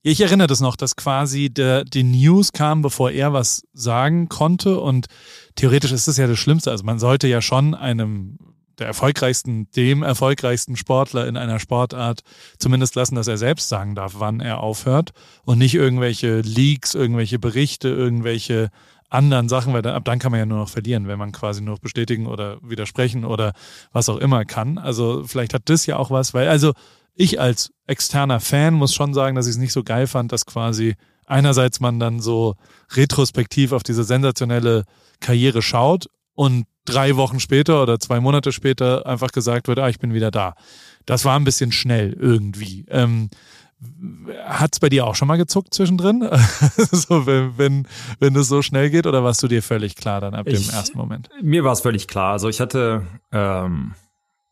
[SPEAKER 1] Ich erinnere das noch, dass quasi der, die News kam, bevor er was sagen konnte. Und theoretisch ist das ja das Schlimmste. Also man sollte ja schon einem der erfolgreichsten, dem erfolgreichsten Sportler in einer Sportart zumindest lassen, dass er selbst sagen darf, wann er aufhört und nicht irgendwelche Leaks, irgendwelche Berichte, irgendwelche anderen Sachen, weil dann, ab dann kann man ja nur noch verlieren, wenn man quasi nur noch bestätigen oder widersprechen oder was auch immer kann. Also vielleicht hat das ja auch was, weil also ich als externer Fan muss schon sagen, dass ich es nicht so geil fand, dass quasi einerseits man dann so retrospektiv auf diese sensationelle Karriere schaut und drei Wochen später oder zwei Monate später einfach gesagt wird, ah, ich bin wieder da. Das war ein bisschen schnell irgendwie. Ähm, hat es bei dir auch schon mal gezuckt zwischendrin? [LAUGHS] so, wenn, wenn, wenn es so schnell geht oder warst du dir völlig klar dann ab dem ich, ersten Moment?
[SPEAKER 2] Mir war es völlig klar. Also ich hatte ähm,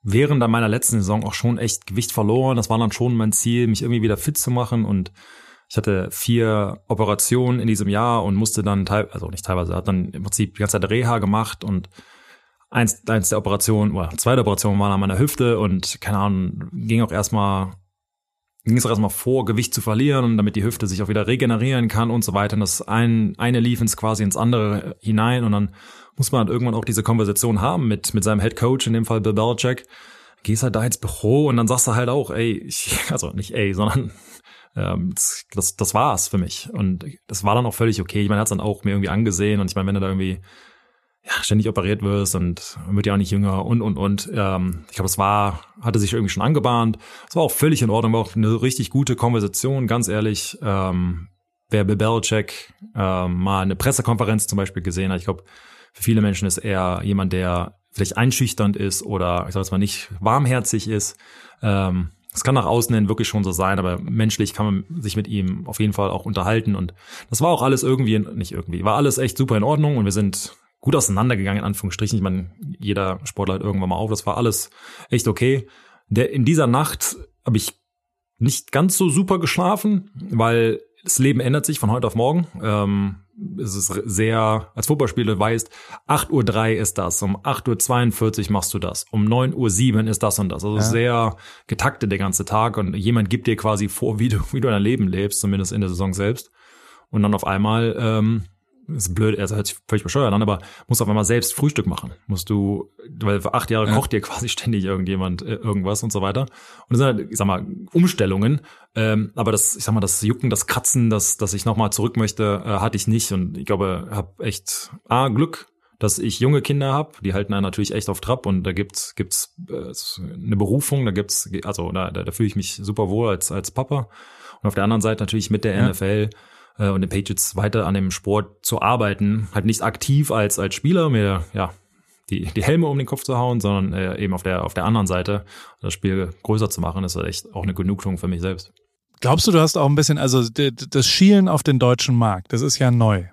[SPEAKER 2] während meiner letzten Saison auch schon echt Gewicht verloren. Das war dann schon mein Ziel, mich irgendwie wieder fit zu machen und ich hatte vier Operationen in diesem Jahr und musste dann teil, also nicht teilweise, hat dann im Prinzip die ganze Zeit Reha gemacht und eins, eins der Operationen oder zweite Operation war an meiner Hüfte und keine Ahnung, ging auch erstmal ging es auch erstmal vor, Gewicht zu verlieren und damit die Hüfte sich auch wieder regenerieren kann und so weiter. Und das ein, eine lief ins quasi ins andere hinein und dann muss man halt irgendwann auch diese Konversation haben mit, mit seinem Head Coach, in dem Fall Bill Belichick. Gehst halt da ins Büro und dann sagst du halt auch, ey, ich, [LAUGHS] also nicht ey, sondern ähm, das, das war's für mich. Und das war dann auch völlig okay. Ich meine, er hat dann auch mir irgendwie angesehen und ich meine, wenn du da irgendwie ja, ständig operiert wirst und wird ja auch nicht jünger und und und. Ähm, ich glaube, es war, hatte sich irgendwie schon angebahnt. Es war auch völlig in Ordnung, war auch eine richtig gute Konversation, ganz ehrlich. Ähm, wer Bill Belichick ähm, mal eine Pressekonferenz zum Beispiel gesehen hat, ich glaube, für viele Menschen ist er jemand, der vielleicht einschüchternd ist oder ich sage jetzt mal nicht warmherzig ist. Ähm, es kann nach außen hin wirklich schon so sein, aber menschlich kann man sich mit ihm auf jeden Fall auch unterhalten und das war auch alles irgendwie, nicht irgendwie, war alles echt super in Ordnung und wir sind gut auseinandergegangen, in Anführungsstrichen. Ich meine, jeder Sportler hat irgendwann mal auf, das war alles echt okay. Der, in dieser Nacht habe ich nicht ganz so super geschlafen, weil das Leben ändert sich von heute auf morgen. Ähm, ist es sehr, als Fußballspieler weißt, 8.03 Uhr ist das, um 8.42 Uhr machst du das, um 9.07 Uhr ist das und das. Also ja. sehr getaktet der ganze Tag und jemand gibt dir quasi vor, [LAUGHS] wie du, wie du dein Leben lebst, zumindest in der Saison selbst. Und dann auf einmal ähm, ist blöd, er hört sich völlig bescheuert an, aber musst auf einmal selbst Frühstück machen. Musst du, weil für acht Jahre ja. kocht dir quasi ständig irgendjemand äh, irgendwas und so weiter. Und das sind halt, ich sag mal, Umstellungen. Ähm, aber das, ich sag mal, das Jucken, das Kratzen, das, dass ich nochmal zurück möchte, äh, hatte ich nicht. Und ich glaube, habe echt A, Glück, dass ich junge Kinder habe, die halten einen natürlich echt auf Trab und da gibt's gibt's äh, eine Berufung, da gibt's also da, da, da fühle ich mich super wohl als als Papa und auf der anderen Seite natürlich mit der ja. NFL äh, und den Patriots weiter an dem Sport zu arbeiten. Halt nicht aktiv als, als Spieler, mir ja, die, die Helme um den Kopf zu hauen, sondern äh, eben auf der, auf der anderen Seite das Spiel größer zu machen, ist halt echt auch eine Genugtuung für mich selbst.
[SPEAKER 1] Glaubst du, du hast auch ein bisschen, also das Schielen auf den deutschen Markt, das ist ja neu.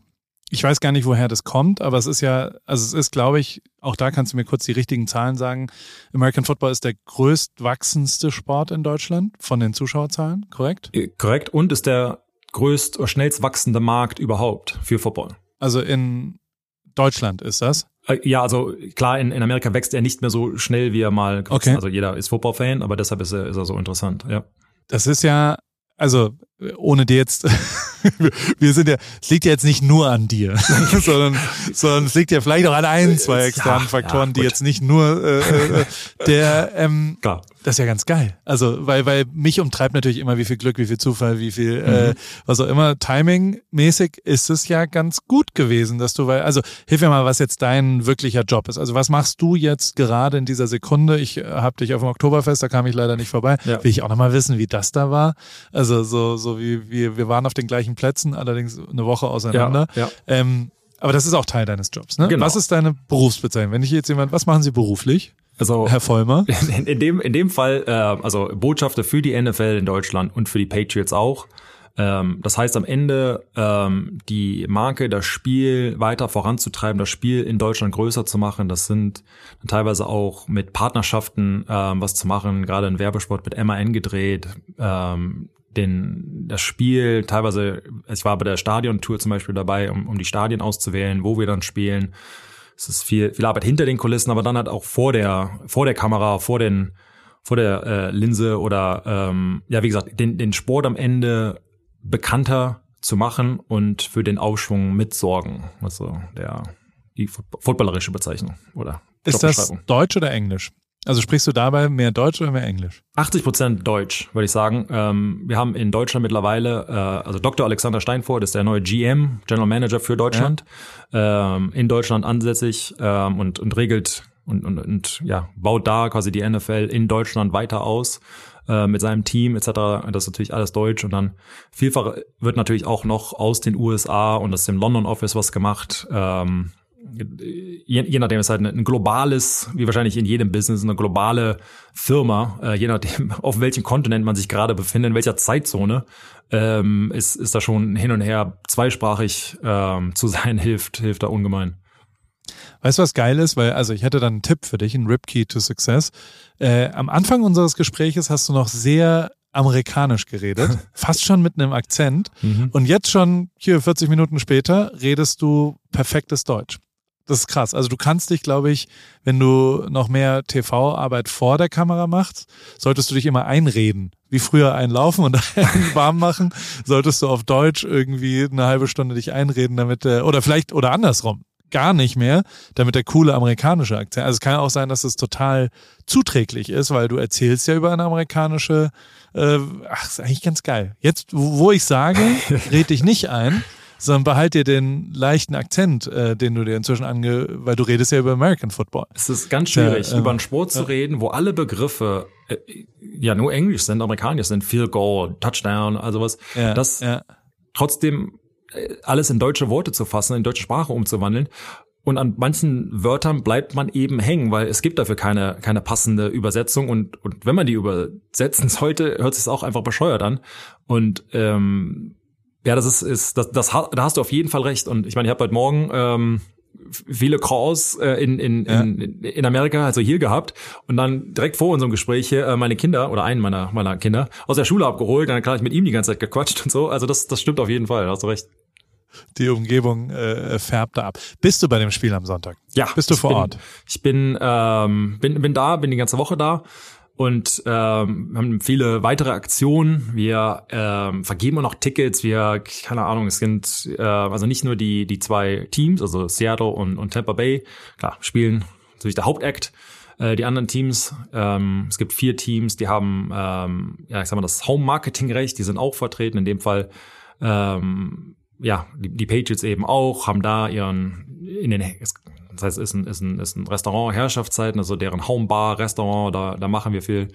[SPEAKER 1] Ich weiß gar nicht, woher das kommt, aber es ist ja, also es ist, glaube ich, auch da kannst du mir kurz die richtigen Zahlen sagen. American Football ist der größtwachsendste Sport in Deutschland von den Zuschauerzahlen, korrekt?
[SPEAKER 2] Äh, korrekt und ist der größt oder schnellst wachsende Markt überhaupt für Football.
[SPEAKER 1] Also in Deutschland ist das?
[SPEAKER 2] Äh, ja, also klar, in, in Amerika wächst er nicht mehr so schnell, wie er mal
[SPEAKER 1] okay.
[SPEAKER 2] Also jeder ist Football-Fan, aber deshalb ist er, ist er so interessant, ja.
[SPEAKER 1] Das ist ja, also ohne dir jetzt, [LAUGHS] wir sind ja, es liegt ja jetzt nicht nur an dir, [LAUGHS] sondern, sondern es liegt ja vielleicht auch an ein, zwei externen ja, Faktoren, ja, die jetzt nicht nur äh, äh, der ähm, Klar. Das ist ja ganz geil. Also, weil, weil mich umtreibt natürlich immer, wie viel Glück, wie viel Zufall, wie viel, mhm. äh, was auch immer. Timing-mäßig ist es ja ganz gut gewesen, dass du, weil, also hilf mir mal, was jetzt dein wirklicher Job ist. Also, was machst du jetzt gerade in dieser Sekunde? Ich äh, habe dich auf dem Oktoberfest, da kam ich leider nicht vorbei. Ja. Will ich auch nochmal wissen, wie das da war. Also, so, so wie wir, wir waren auf den gleichen Plätzen, allerdings eine Woche auseinander. Ja, ja. Ähm, aber das ist auch Teil deines Jobs, ne? Genau. Was ist deine Berufsbezeichnung? Wenn ich jetzt jemand, was machen Sie beruflich?
[SPEAKER 2] Also
[SPEAKER 1] Herr Vollmer. [LAUGHS]
[SPEAKER 2] In, in dem in dem Fall, äh, also Botschafter für die NFL in Deutschland und für die Patriots auch. Ähm, das heißt am Ende ähm, die Marke, das Spiel weiter voranzutreiben, das Spiel in Deutschland größer zu machen. Das sind teilweise auch mit Partnerschaften ähm, was zu machen. Gerade ein Werbesport mit MAN gedreht. Ähm, den, das Spiel, teilweise, ich war bei der Stadion-Tour zum Beispiel dabei, um, um die Stadien auszuwählen, wo wir dann spielen es ist viel, viel Arbeit hinter den Kulissen, aber dann halt auch vor der, vor der Kamera, vor den, vor der äh, Linse oder ähm, ja, wie gesagt, den, den Sport am Ende bekannter zu machen und für den Aufschwung mitsorgen. Also der die footballerische Bezeichnung oder
[SPEAKER 1] Ist das Deutsch oder Englisch? Also sprichst du dabei mehr Deutsch oder mehr Englisch?
[SPEAKER 2] 80 Prozent Deutsch, würde ich sagen. Ähm, wir haben in Deutschland mittlerweile, äh, also Dr. Alexander Steinfurt ist der neue GM, General Manager für Deutschland, ja. ähm, in Deutschland ansässig ähm, und, und regelt und, und, und ja, baut da quasi die NFL in Deutschland weiter aus äh, mit seinem Team etc. Das ist natürlich alles Deutsch und dann vielfach wird natürlich auch noch aus den USA und aus dem London Office was gemacht. Ähm, je, je nachdem ist halt ein globales, wie wahrscheinlich in jedem Business, eine globale Firma, äh, je nachdem, [LAUGHS] auf welchem Kontinent man sich gerade befindet, in welcher Zeitzone, ähm, ist, ist da schon hin und her zweisprachig ähm, zu sein, [LAUGHS] hilft, hilft da ungemein.
[SPEAKER 1] Weißt du, was geil ist? Weil, also ich hätte dann einen Tipp für dich, einen Ripkey to Success. Äh, am Anfang unseres Gespräches hast du noch sehr amerikanisch geredet, [LAUGHS] fast schon mit einem Akzent. Mhm. Und jetzt schon, hier 40 Minuten später, redest du perfektes Deutsch. Das ist krass. Also du kannst dich, glaube ich, wenn du noch mehr TV-Arbeit vor der Kamera machst, solltest du dich immer einreden. Wie früher einlaufen und [LAUGHS] einen warm machen, solltest du auf Deutsch irgendwie eine halbe Stunde dich einreden, damit der, oder vielleicht, oder andersrum, gar nicht mehr, damit der coole amerikanische Akzent. Also es kann auch sein, dass es total zuträglich ist, weil du erzählst ja über eine amerikanische, äh, ach, ist eigentlich ganz geil. Jetzt, wo ich sage, [LAUGHS] red dich nicht ein, sondern behalt dir den leichten Akzent, äh, den du dir inzwischen ange, weil du redest ja über American Football.
[SPEAKER 2] Es ist ganz schwierig, ja, äh, über einen Sport zu reden, wo alle Begriffe äh, ja nur Englisch sind, amerikanisch sind, Field Goal, Touchdown, also was. Ja, das ja. trotzdem äh, alles in deutsche Worte zu fassen, in deutsche Sprache umzuwandeln. Und an manchen Wörtern bleibt man eben hängen, weil es gibt dafür keine, keine passende Übersetzung. Und, und wenn man die übersetzen [LAUGHS] sollte, hört es sich auch einfach bescheuert an. Und ähm, ja, das ist, ist das, das, da hast du auf jeden Fall recht. Und ich meine, ich habe heute Morgen ähm, viele Calls äh, in, in, ja. in, in Amerika, also hier gehabt und dann direkt vor unserem Gespräch hier äh, meine Kinder oder einen meiner meiner Kinder aus der Schule abgeholt, dann klar ich mit ihm die ganze Zeit gequatscht und so. Also das das stimmt auf jeden Fall, hast du recht.
[SPEAKER 1] die Umgebung äh, färbt da ab. Bist du bei dem Spiel am Sonntag?
[SPEAKER 2] Ja.
[SPEAKER 1] Bist du vor
[SPEAKER 2] bin,
[SPEAKER 1] Ort?
[SPEAKER 2] Ich bin, ähm, bin, bin da, bin die ganze Woche da und ähm, haben viele weitere Aktionen. Wir ähm, vergeben auch noch Tickets. Wir, keine Ahnung, es sind äh, also nicht nur die die zwei Teams, also Seattle und, und Tampa Bay, klar spielen natürlich der Hauptakt. Äh, die anderen Teams, ähm, es gibt vier Teams, die haben, ähm, ja, ich sag mal, das Home-Marketing-Recht, die sind auch vertreten. In dem Fall, ähm, ja, die, die Patriots eben auch, haben da ihren, in den, das heißt, ist ein, ist ein, ist ein Restaurant Herrschaftszeiten, also deren Homebar, Restaurant, da, da machen wir viel.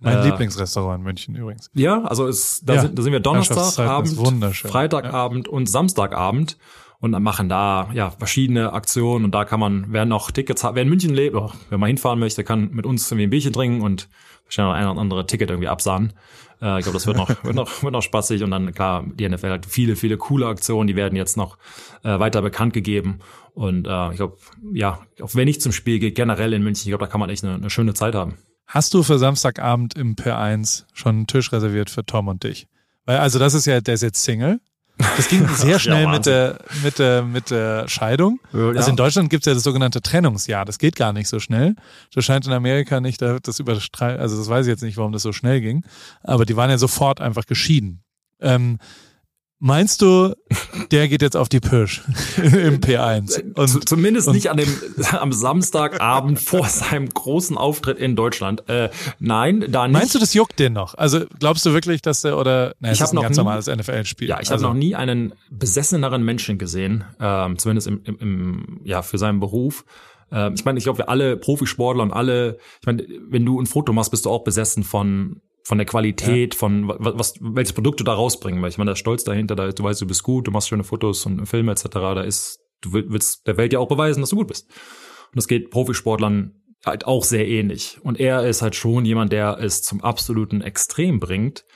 [SPEAKER 1] Mein äh, Lieblingsrestaurant in München übrigens.
[SPEAKER 2] Ja, also ist, da, ja, sind, da sind wir Donnerstagabend, Freitagabend ja. und Samstagabend und machen da ja verschiedene Aktionen und da kann man, wer noch Tickets hat, wer in München lebt, oder wer mal hinfahren möchte, kann mit uns irgendwie ein Bierchen trinken und wahrscheinlich noch ein oder andere Ticket irgendwie absahen. Äh, ich glaube, das wird noch, [LAUGHS] wird noch, wird noch spaßig und dann klar, die NFL hat viele, viele coole Aktionen, die werden jetzt noch äh, weiter bekannt gegeben und äh, ich glaube, ja, auch wenn ich zum Spiel gehe, generell in München, ich glaube, da kann man echt eine, eine schöne Zeit haben.
[SPEAKER 1] Hast du für Samstagabend im P1 schon einen Tisch reserviert für Tom und dich? Weil, also das ist ja, der ist jetzt Single. Das ging [LAUGHS] sehr schnell ja, mit, der, mit, der, mit der Scheidung. Ja. Also in Deutschland gibt es ja das sogenannte Trennungsjahr. Das geht gar nicht so schnell. Das scheint in Amerika nicht, das überstreicht, also das weiß ich jetzt nicht, warum das so schnell ging. Aber die waren ja sofort einfach geschieden. Ähm, Meinst du, der geht jetzt auf die Pirsch [LAUGHS] im P1?
[SPEAKER 2] Und, Zumindest und nicht an dem, am Samstagabend vor [LAUGHS] seinem großen Auftritt in Deutschland. Äh, nein, da nicht.
[SPEAKER 1] Meinst du, das juckt den noch? Also glaubst du wirklich, dass der oder
[SPEAKER 2] nein, ich habe noch
[SPEAKER 1] ein ganz
[SPEAKER 2] nie,
[SPEAKER 1] normales NFL-Spiel?
[SPEAKER 2] Ja, ich
[SPEAKER 1] also.
[SPEAKER 2] habe noch nie einen besesseneren Menschen gesehen, ähm, zumindest im, im, im, ja für seinen Beruf. Ähm, ich meine, ich glaube, wir alle Profisportler und alle, ich meine, wenn du ein Foto machst, bist du auch besessen von von der Qualität, ja. von was, welches Produkt du da rausbringen willst. Ich meine, der Stolz dahinter, da ist, du weißt, du bist gut, du machst schöne Fotos und Filme etc. Da ist, du willst der Welt ja auch beweisen, dass du gut bist. Und das geht Profisportlern halt auch sehr ähnlich. Und er ist halt schon jemand, der es zum absoluten Extrem bringt.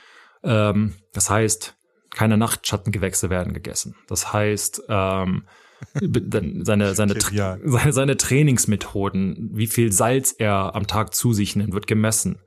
[SPEAKER 2] Ähm, das heißt, keine Nachtschattengewächse werden gegessen. Das heißt, ähm, seine, seine, seine, seine Trainingsmethoden, wie viel Salz er am Tag zu sich nimmt, wird gemessen.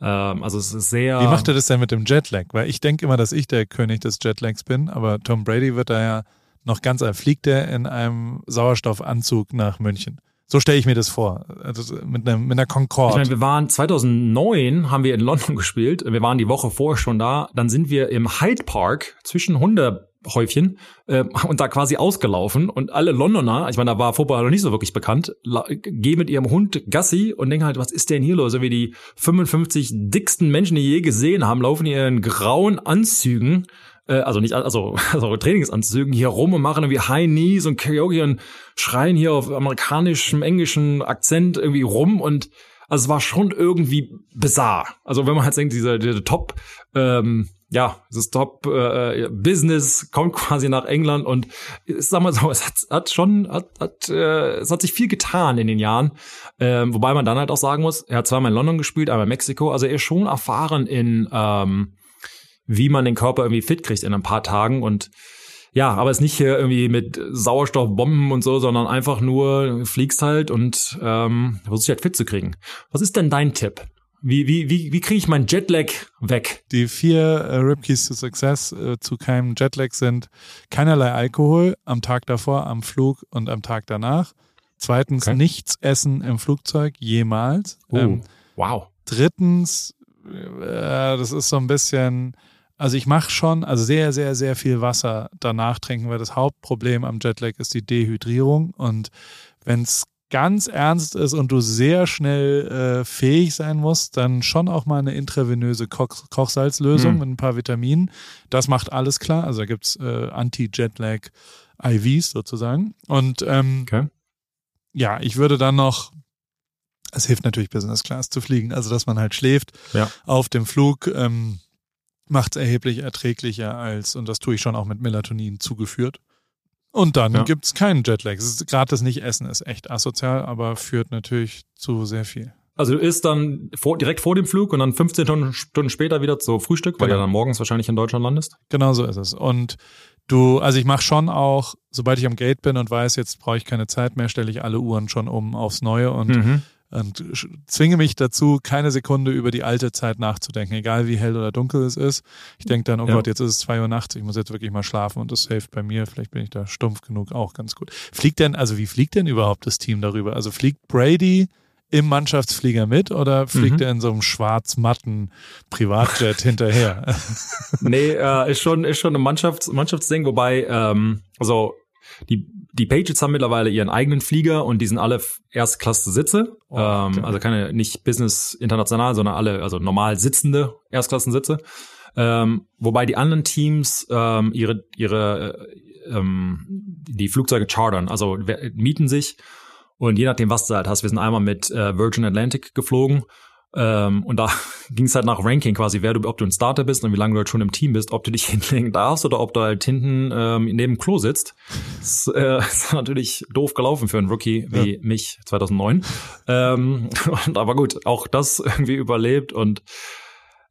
[SPEAKER 2] Ähm, also es ist sehr.
[SPEAKER 1] Wie macht er das denn mit dem Jetlag? Weil ich denke immer, dass ich der König des Jetlags bin, aber Tom Brady wird da ja noch ganz, fliegt er in einem Sauerstoffanzug nach München. So stelle ich mir das vor. Also mit, einer, mit einer Concorde. Ich
[SPEAKER 2] meine, wir waren 2009 haben wir in London [LAUGHS] gespielt. Wir waren die Woche vorher schon da. Dann sind wir im Hyde Park zwischen Hunde Häufchen äh, und da quasi ausgelaufen und alle Londoner, ich meine, da war Football noch nicht so wirklich bekannt, gehen mit ihrem Hund Gassi und denken halt, was ist denn hier los? So wie die 55 dicksten Menschen, die je gesehen haben, laufen hier in grauen Anzügen, äh, also nicht, also, [LAUGHS] also Trainingsanzügen hier rum und machen irgendwie High Knees und Karaoke und schreien hier auf amerikanischem, englischen Akzent irgendwie rum und also es war schon irgendwie bizarr. Also wenn man halt denkt, diese, diese Top ähm, ja, das Top äh, Business kommt quasi nach England und sag mal so, es hat, hat schon, hat, hat, äh, es hat sich viel getan in den Jahren. Ähm, wobei man dann halt auch sagen muss, er hat zweimal in London gespielt, einmal in Mexiko, also er ist schon erfahren in ähm, wie man den Körper irgendwie fit kriegt in ein paar Tagen und ja, aber es ist nicht hier irgendwie mit Sauerstoffbomben und so, sondern einfach nur fliegst halt und ähm, versuchst dich halt fit zu kriegen. Was ist denn dein Tipp? Wie, wie, wie, wie kriege ich meinen Jetlag weg?
[SPEAKER 1] Die vier äh, Ripkeys to Success äh, zu keinem Jetlag sind keinerlei Alkohol am Tag davor, am Flug und am Tag danach. Zweitens, okay. nichts essen im Flugzeug, jemals.
[SPEAKER 2] Oh, ähm, wow.
[SPEAKER 1] Drittens, äh, das ist so ein bisschen, also ich mache schon, also sehr, sehr, sehr viel Wasser danach trinken, weil das Hauptproblem am Jetlag ist die Dehydrierung. Und wenn es ganz ernst ist und du sehr schnell äh, fähig sein musst, dann schon auch mal eine intravenöse Koch Kochsalzlösung mhm. mit ein paar Vitaminen. Das macht alles klar. Also da gibt's äh, Anti-Jetlag IVs sozusagen. Und ähm, okay. ja, ich würde dann noch es hilft natürlich, Business Class zu fliegen, also dass man halt schläft ja. auf dem Flug. Ähm, macht es erheblich erträglicher als, und das tue ich schon auch mit Melatonin zugeführt. Und dann ja. gibt's keinen Jetlag. Gerade das Nicht-Essen ist echt asozial, aber führt natürlich zu sehr viel.
[SPEAKER 2] Also du isst dann vor, direkt vor dem Flug und dann 15 Stunden später wieder zu Frühstück, weil genau. du dann morgens wahrscheinlich in Deutschland landest?
[SPEAKER 1] Genau so ist es. Und du, also ich mache schon auch, sobald ich am Gate bin und weiß, jetzt brauche ich keine Zeit mehr, stelle ich alle Uhren schon um aufs Neue und mhm. Und zwinge mich dazu, keine Sekunde über die alte Zeit nachzudenken, egal wie hell oder dunkel es ist. Ich denke dann, oh ja. Gott, jetzt ist es zwei Uhr nachts, ich muss jetzt wirklich mal schlafen und das hilft bei mir. Vielleicht bin ich da stumpf genug, auch ganz gut. Fliegt denn, also wie fliegt denn überhaupt das Team darüber? Also fliegt Brady im Mannschaftsflieger mit oder fliegt mhm. er in so einem schwarz-matten Privatjet [LAUGHS] hinterher?
[SPEAKER 2] nee, äh, ist schon, ist schon ein Mannschafts-, Mannschaftsding, wobei, ähm, also die, die Patriots haben mittlerweile ihren eigenen Flieger und die sind alle Erstklasse Sitze. Oh, okay. ähm, also keine, nicht Business international, sondern alle, also normal sitzende Erstklassensitze. Ähm, wobei die anderen Teams ähm, ihre, ihre äh, ähm, die Flugzeuge chartern, also mieten sich und je nachdem, was du halt hast, wir sind einmal mit äh, Virgin Atlantic geflogen ähm, und da [LAUGHS] ging es halt nach Ranking quasi, wer du, ob du ein Starter bist und wie lange du halt schon im Team bist, ob du dich [LAUGHS] hinlegen darfst oder ob du halt hinten ähm, neben Klo sitzt. Das äh, [LAUGHS] ist natürlich doof gelaufen für einen Rookie wie ja. mich 2009. Ähm, und, aber gut, auch das irgendwie überlebt und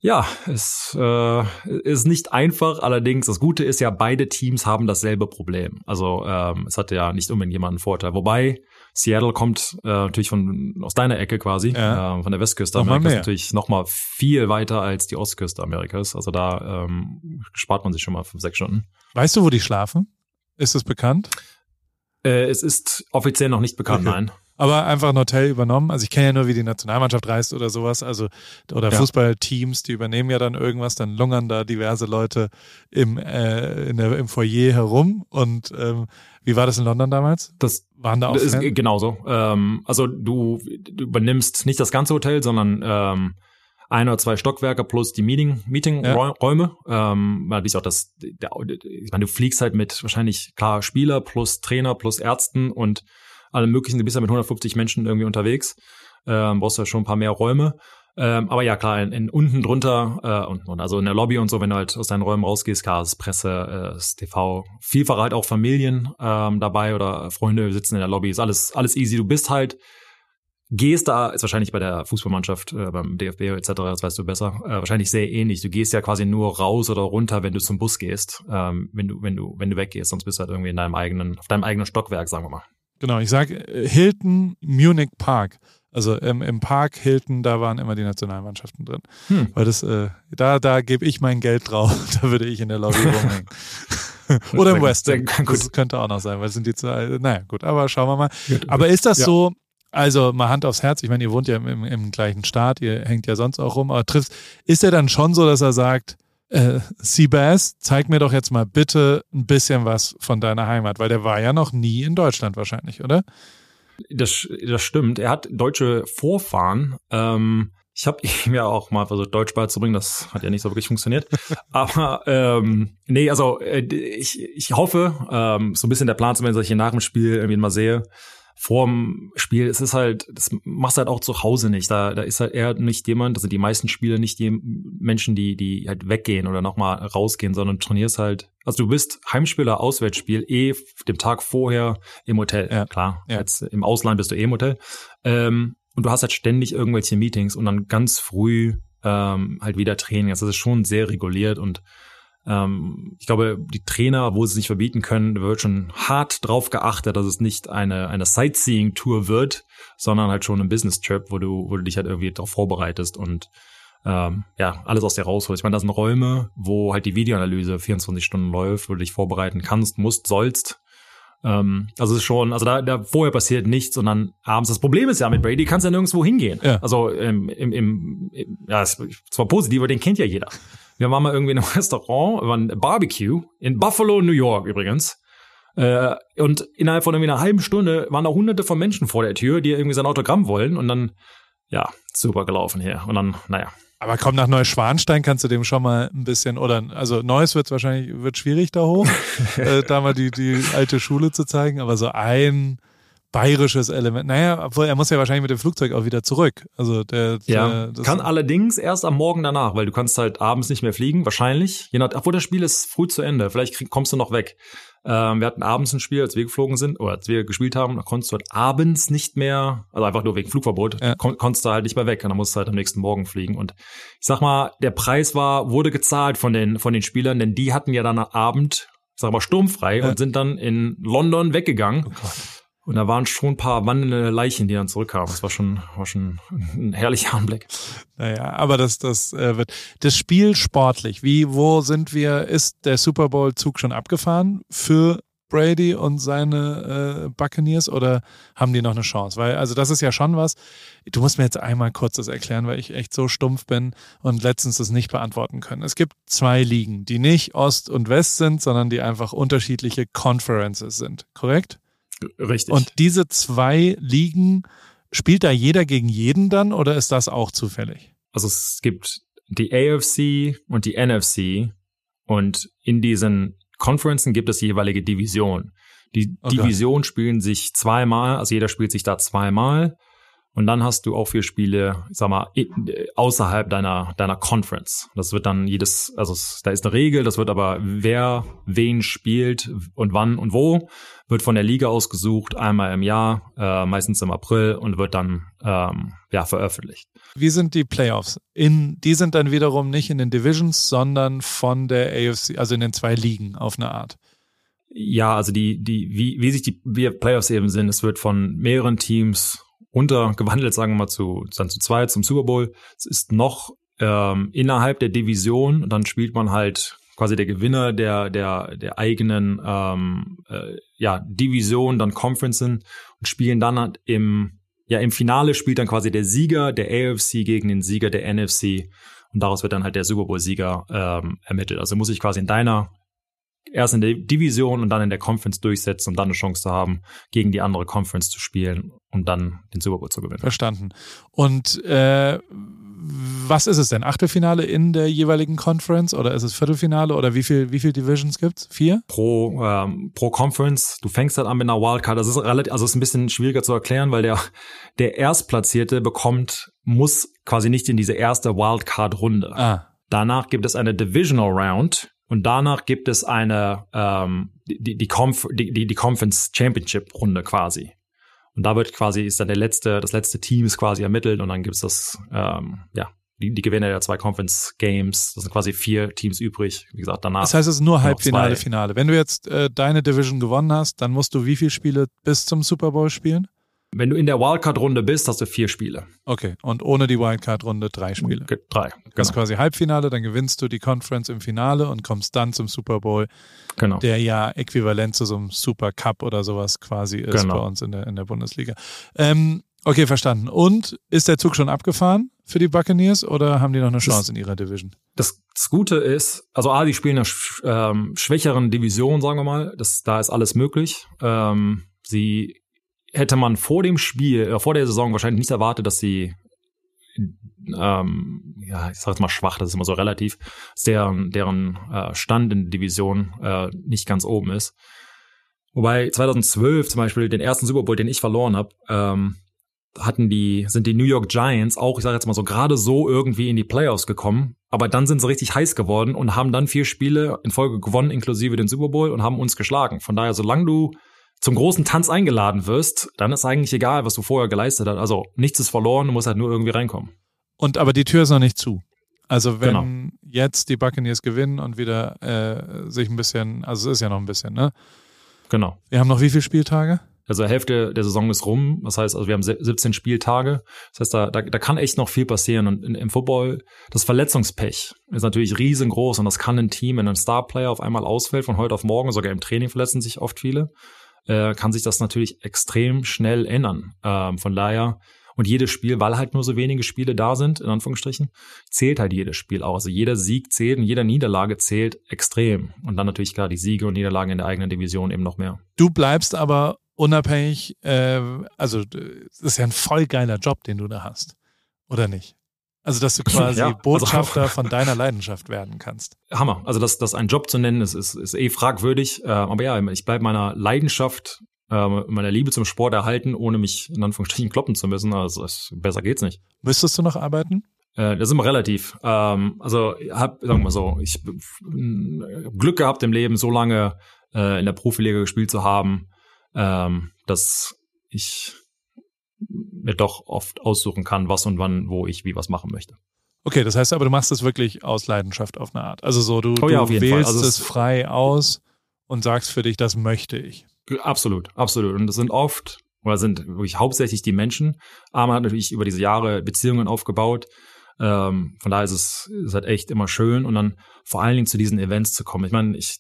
[SPEAKER 2] ja, es äh, ist nicht einfach. Allerdings, das Gute ist ja, beide Teams haben dasselbe Problem. Also ähm, es hatte ja nicht unbedingt jemanden Vorteil. Wobei Seattle kommt äh, natürlich von aus deiner Ecke quasi, ja. äh, von der Westküste Amerikas, natürlich noch mal viel weiter als die Ostküste Amerikas. Also da ähm, spart man sich schon mal fünf, sechs Stunden.
[SPEAKER 1] Weißt du, wo die schlafen? Ist es bekannt?
[SPEAKER 2] Äh, es ist offiziell noch nicht bekannt, okay. nein
[SPEAKER 1] aber einfach ein Hotel übernommen. Also ich kenne ja nur, wie die Nationalmannschaft reist oder sowas, also oder ja. Fußballteams, die übernehmen ja dann irgendwas, dann lungern da diverse Leute im, äh, in der, im Foyer herum. Und ähm, wie war das in London damals?
[SPEAKER 2] Das waren da auch ist genauso. Ähm, also du, du übernimmst nicht das ganze Hotel, sondern ähm, ein oder zwei Stockwerke plus die Meeting, Meetingräume. Ja. Ähm, weil auch das, der, ich meine, du fliegst halt mit wahrscheinlich klar Spieler plus Trainer plus Ärzten und alle möglichen, du bist ja mit 150 Menschen irgendwie unterwegs, ähm, brauchst ja schon ein paar mehr Räume. Ähm, aber ja, klar, in, in unten drunter äh, und also in der Lobby und so, wenn du halt aus deinen Räumen rausgehst, klar, ist Presse, äh, ist TV, vielfach halt auch Familien ähm, dabei oder Freunde sitzen in der Lobby, ist alles, alles easy. Du bist halt, gehst da, ist wahrscheinlich bei der Fußballmannschaft, äh, beim DFB etc., das weißt du besser, äh, wahrscheinlich sehr ähnlich. Du gehst ja quasi nur raus oder runter, wenn du zum Bus gehst, ähm, wenn du, wenn du, wenn du weggehst, sonst bist du halt irgendwie in deinem eigenen, auf deinem eigenen Stockwerk, sagen wir mal.
[SPEAKER 1] Genau, ich sage äh, Hilton Munich Park. Also ähm, im Park Hilton, da waren immer die Nationalmannschaften drin. Hm. Weil das, äh, da, da gebe ich mein Geld drauf. [LAUGHS] da würde ich in der Lobby rumhängen. [LAUGHS] Oder im Westin. Das könnte auch noch sein, weil es sind die zwei. Naja, gut, aber schauen wir mal. Aber ist das ja. so, also mal Hand aufs Herz, ich meine, ihr wohnt ja im, im, gleichen Staat, ihr hängt ja sonst auch rum, aber triffst, ist er dann schon so, dass er sagt, äh, Seabass, zeig mir doch jetzt mal bitte ein bisschen was von deiner Heimat, weil der war ja noch nie in Deutschland wahrscheinlich, oder?
[SPEAKER 2] Das, das stimmt. Er hat deutsche Vorfahren. Ähm, ich habe [LAUGHS] ihm ja auch mal versucht, Deutsch beizubringen. Das hat ja nicht so wirklich funktioniert. [LAUGHS] Aber ähm, nee, also äh, ich, ich hoffe, ähm, so ein bisschen der Plan, zumindest, dass ich ihn nach dem Spiel irgendwie mal sehe, vorm Spiel, es ist halt, das machst du halt auch zu Hause nicht. Da, da ist halt eher nicht jemand, das sind die meisten Spieler nicht die Menschen, die, die halt weggehen oder nochmal rausgehen, sondern trainierst halt. Also du bist Heimspieler, Auswärtsspiel, eh dem Tag vorher im Hotel. Ja. Klar, ja. jetzt im Ausland bist du eh im Hotel. Ähm, und du hast halt ständig irgendwelche Meetings und dann ganz früh ähm, halt wieder Training. Also das ist schon sehr reguliert und ähm, ich glaube, die Trainer, wo sie es nicht verbieten können, wird schon hart drauf geachtet, dass es nicht eine, eine Sightseeing-Tour wird, sondern halt schon ein Business-Trip, wo du, wo du dich halt irgendwie darauf vorbereitest und ähm, ja, alles aus dir rausholst. Ich meine, das sind Räume, wo halt die Videoanalyse 24 Stunden läuft, wo du dich vorbereiten kannst, musst, sollst. Ähm, also es ist schon, also da, da vorher passiert nichts und dann abends. Das Problem ist ja mit Brady, kannst ja nirgendwo hingehen. Ja. Also im, im, im, im ja, es ist zwar positiv, aber den kennt ja jeder. Wir waren mal irgendwie in einem [LAUGHS] Restaurant, wir waren Barbecue in Buffalo, New York übrigens. Äh, und innerhalb von irgendwie einer halben Stunde waren da hunderte von Menschen vor der Tür, die irgendwie sein Autogramm wollen. Und dann, ja, super gelaufen hier. Und dann, naja.
[SPEAKER 1] Aber komm, nach Neuschwanstein kannst du dem schon mal ein bisschen, oder, also Neues wird wahrscheinlich, wird schwierig da hoch, [LAUGHS] äh, da mal die, die alte Schule zu zeigen, aber so ein, bayerisches Element. Naja, obwohl er muss ja wahrscheinlich mit dem Flugzeug auch wieder zurück. Also der,
[SPEAKER 2] ja, der, kann allerdings erst am Morgen danach, weil du kannst halt abends nicht mehr fliegen, wahrscheinlich. Je nach, obwohl das Spiel ist früh zu Ende. Vielleicht krieg, kommst du noch weg. Ähm, wir hatten abends ein Spiel, als wir geflogen sind oder als wir gespielt haben, da konntest du halt abends nicht mehr, also einfach nur wegen Flugverbot, ja. kon konntest du halt nicht mehr weg und dann musst du halt am nächsten Morgen fliegen. Und ich sag mal, der Preis war, wurde gezahlt von den, von den Spielern, denn die hatten ja dann Abend, sag mal, sturmfrei ja. und sind dann in London weggegangen. Oh Und da waren schon ein paar wandelnde Leichen, die dann zurückkamen. Das war schon, war schon ein herrlicher Anblick.
[SPEAKER 1] Naja, aber das, das äh, wird das Spiel sportlich. Wie, wo sind wir? Ist der Super Bowl Zug schon abgefahren für Brady und seine äh, Buccaneers oder haben die noch eine Chance? Weil, also das ist ja schon was. Du musst mir jetzt einmal kurz das erklären, weil ich echt so stumpf bin und letztens das nicht beantworten können. Es gibt zwei Ligen, die nicht Ost und West sind, sondern die einfach unterschiedliche Conferences sind, korrekt?
[SPEAKER 2] Richtig.
[SPEAKER 1] Und diese zwei Ligen, spielt da jeder gegen jeden dann oder ist das auch zufällig?
[SPEAKER 2] Also es gibt die AFC und die NFC und in diesen Conferences gibt es jeweilige Divisionen. Die okay. Divisionen spielen sich zweimal, also jeder spielt sich da zweimal. Und dann hast du auch vier Spiele, sag mal, außerhalb deiner, deiner Conference. Das wird dann jedes, also da ist eine Regel, das wird aber wer wen spielt und wann und wo, wird von der Liga ausgesucht, einmal im Jahr, äh, meistens im April und wird dann ähm, ja veröffentlicht.
[SPEAKER 1] Wie sind die Playoffs? In, die sind dann wiederum nicht in den Divisions, sondern von der AFC, also in den zwei Ligen auf eine Art.
[SPEAKER 2] Ja, also die, die, wie, wie sich die wie Playoffs eben sind, es wird von mehreren Teams runtergewandelt, sagen wir mal, zu, dann zu zweit zum Super Bowl. Es ist noch ähm, innerhalb der Division und dann spielt man halt quasi der Gewinner der, der, der eigenen ähm, äh, ja, Division, dann Conferencen und spielen dann halt im, ja, im Finale spielt dann quasi der Sieger der AFC gegen den Sieger der NFC und daraus wird dann halt der Super Bowl-Sieger ähm, ermittelt. Also muss ich quasi in deiner erst in der Division und dann in der Conference durchsetzen, um dann eine Chance zu haben, gegen die andere Conference zu spielen und dann den Super Bowl zu gewinnen.
[SPEAKER 1] Verstanden. Und äh, was ist es denn? Achtelfinale in der jeweiligen Conference oder ist es Viertelfinale oder wie viel, wie viel Divisions gibt's? Vier?
[SPEAKER 2] Pro, ähm, pro Conference. Du fängst halt an mit einer Wildcard. Das ist relativ, also ist ein bisschen schwieriger zu erklären, weil der, der Erstplatzierte bekommt, muss quasi nicht in diese erste Wildcard-Runde. Ah. Danach gibt es eine Divisional Round und danach gibt es eine ähm, die, die, Conf die, die, die Conference Championship Runde quasi. Und da wird quasi, ist dann der letzte, das letzte Team ist quasi ermittelt und dann gibt's das, ähm, ja, die, die Gewinner der zwei Conference Games. Das sind quasi vier Teams übrig. Wie gesagt, danach.
[SPEAKER 1] Das heißt, es ist nur Halbfinale, Finale. Wenn du jetzt äh, deine Division gewonnen hast, dann musst du wie viele Spiele bis zum Super Bowl spielen?
[SPEAKER 2] Wenn du in der Wildcard-Runde bist, hast du vier Spiele.
[SPEAKER 1] Okay, und ohne die Wildcard-Runde drei Spiele.
[SPEAKER 2] Drei. Genau.
[SPEAKER 1] Das ist quasi Halbfinale, dann gewinnst du die Conference im Finale und kommst dann zum Super Bowl,
[SPEAKER 2] genau.
[SPEAKER 1] der ja äquivalent zu so einem Super Cup oder sowas quasi ist genau. bei uns in der, in der Bundesliga. Ähm, okay, verstanden. Und ist der Zug schon abgefahren für die Buccaneers oder haben die noch eine Chance das, in ihrer Division?
[SPEAKER 2] Das, das Gute ist, also A, die spielen in einer ähm, schwächeren Division, sagen wir mal. Das, da ist alles möglich. Ähm, sie hätte man vor dem Spiel, äh, vor der Saison wahrscheinlich nicht erwartet, dass sie ähm, ja, ich sag jetzt mal schwach, das ist immer so relativ, dass deren, deren äh, Stand in der Division äh, nicht ganz oben ist. Wobei 2012 zum Beispiel den ersten Super Bowl, den ich verloren habe, ähm, hatten die, sind die New York Giants auch, ich sage jetzt mal so, gerade so irgendwie in die Playoffs gekommen. Aber dann sind sie richtig heiß geworden und haben dann vier Spiele in Folge gewonnen, inklusive den Super Bowl und haben uns geschlagen. Von daher, solange du zum großen Tanz eingeladen wirst, dann ist eigentlich egal, was du vorher geleistet hast. Also nichts ist verloren, du musst halt nur irgendwie reinkommen.
[SPEAKER 1] Und aber die Tür ist noch nicht zu. Also wenn genau. jetzt die Buccaneers gewinnen und wieder äh, sich ein bisschen, also es ist ja noch ein bisschen, ne?
[SPEAKER 2] Genau.
[SPEAKER 1] Wir haben noch wie viele Spieltage?
[SPEAKER 2] Also Hälfte der Saison ist rum. Das heißt, also wir haben 17 Spieltage. Das heißt, da, da, da kann echt noch viel passieren. Und in, im Football, das Verletzungspech ist natürlich riesengroß und das kann ein Team, wenn ein Starplayer auf einmal ausfällt von heute auf morgen, sogar im Training verletzen sich oft viele äh, kann sich das natürlich extrem schnell ändern. Ähm, von daher, und jedes Spiel, weil halt nur so wenige Spiele da sind, in Anführungsstrichen, zählt halt jedes Spiel auch. Also jeder Sieg zählt und jeder Niederlage zählt extrem. Und dann natürlich klar die Siege und Niederlagen in der eigenen Division eben noch mehr.
[SPEAKER 1] Du bleibst aber unabhängig, äh, also das ist ja ein voll geiler Job, den du da hast. Oder nicht? Also, dass du quasi ja, also Botschafter also, [LAUGHS] von deiner Leidenschaft werden kannst.
[SPEAKER 2] Hammer. Also, das, das ein Job zu nennen, ist, ist, ist eh fragwürdig. Äh, aber ja, ich bleibe meiner Leidenschaft, äh, meiner Liebe zum Sport erhalten, ohne mich in Anführungsstrichen kloppen zu müssen. Also, es, besser geht's nicht.
[SPEAKER 1] Müsstest du noch arbeiten?
[SPEAKER 2] Äh, das ist immer relativ. Ähm, also, hab, sagen wir mal so, ich Glück gehabt im Leben, so lange äh, in der Profiliga gespielt zu haben, ähm, dass ich mir doch oft aussuchen kann, was und wann, wo ich wie was machen möchte.
[SPEAKER 1] Okay, das heißt aber, du machst es wirklich aus Leidenschaft auf eine Art. Also so, du, oh ja, du wählst also es frei aus und sagst für dich, das möchte ich.
[SPEAKER 2] Absolut, absolut. Und das sind oft oder sind wirklich hauptsächlich die Menschen. Arman hat natürlich über diese Jahre Beziehungen aufgebaut. Ähm, von daher ist es, ist halt echt immer schön und dann vor allen Dingen zu diesen Events zu kommen. Ich meine, ich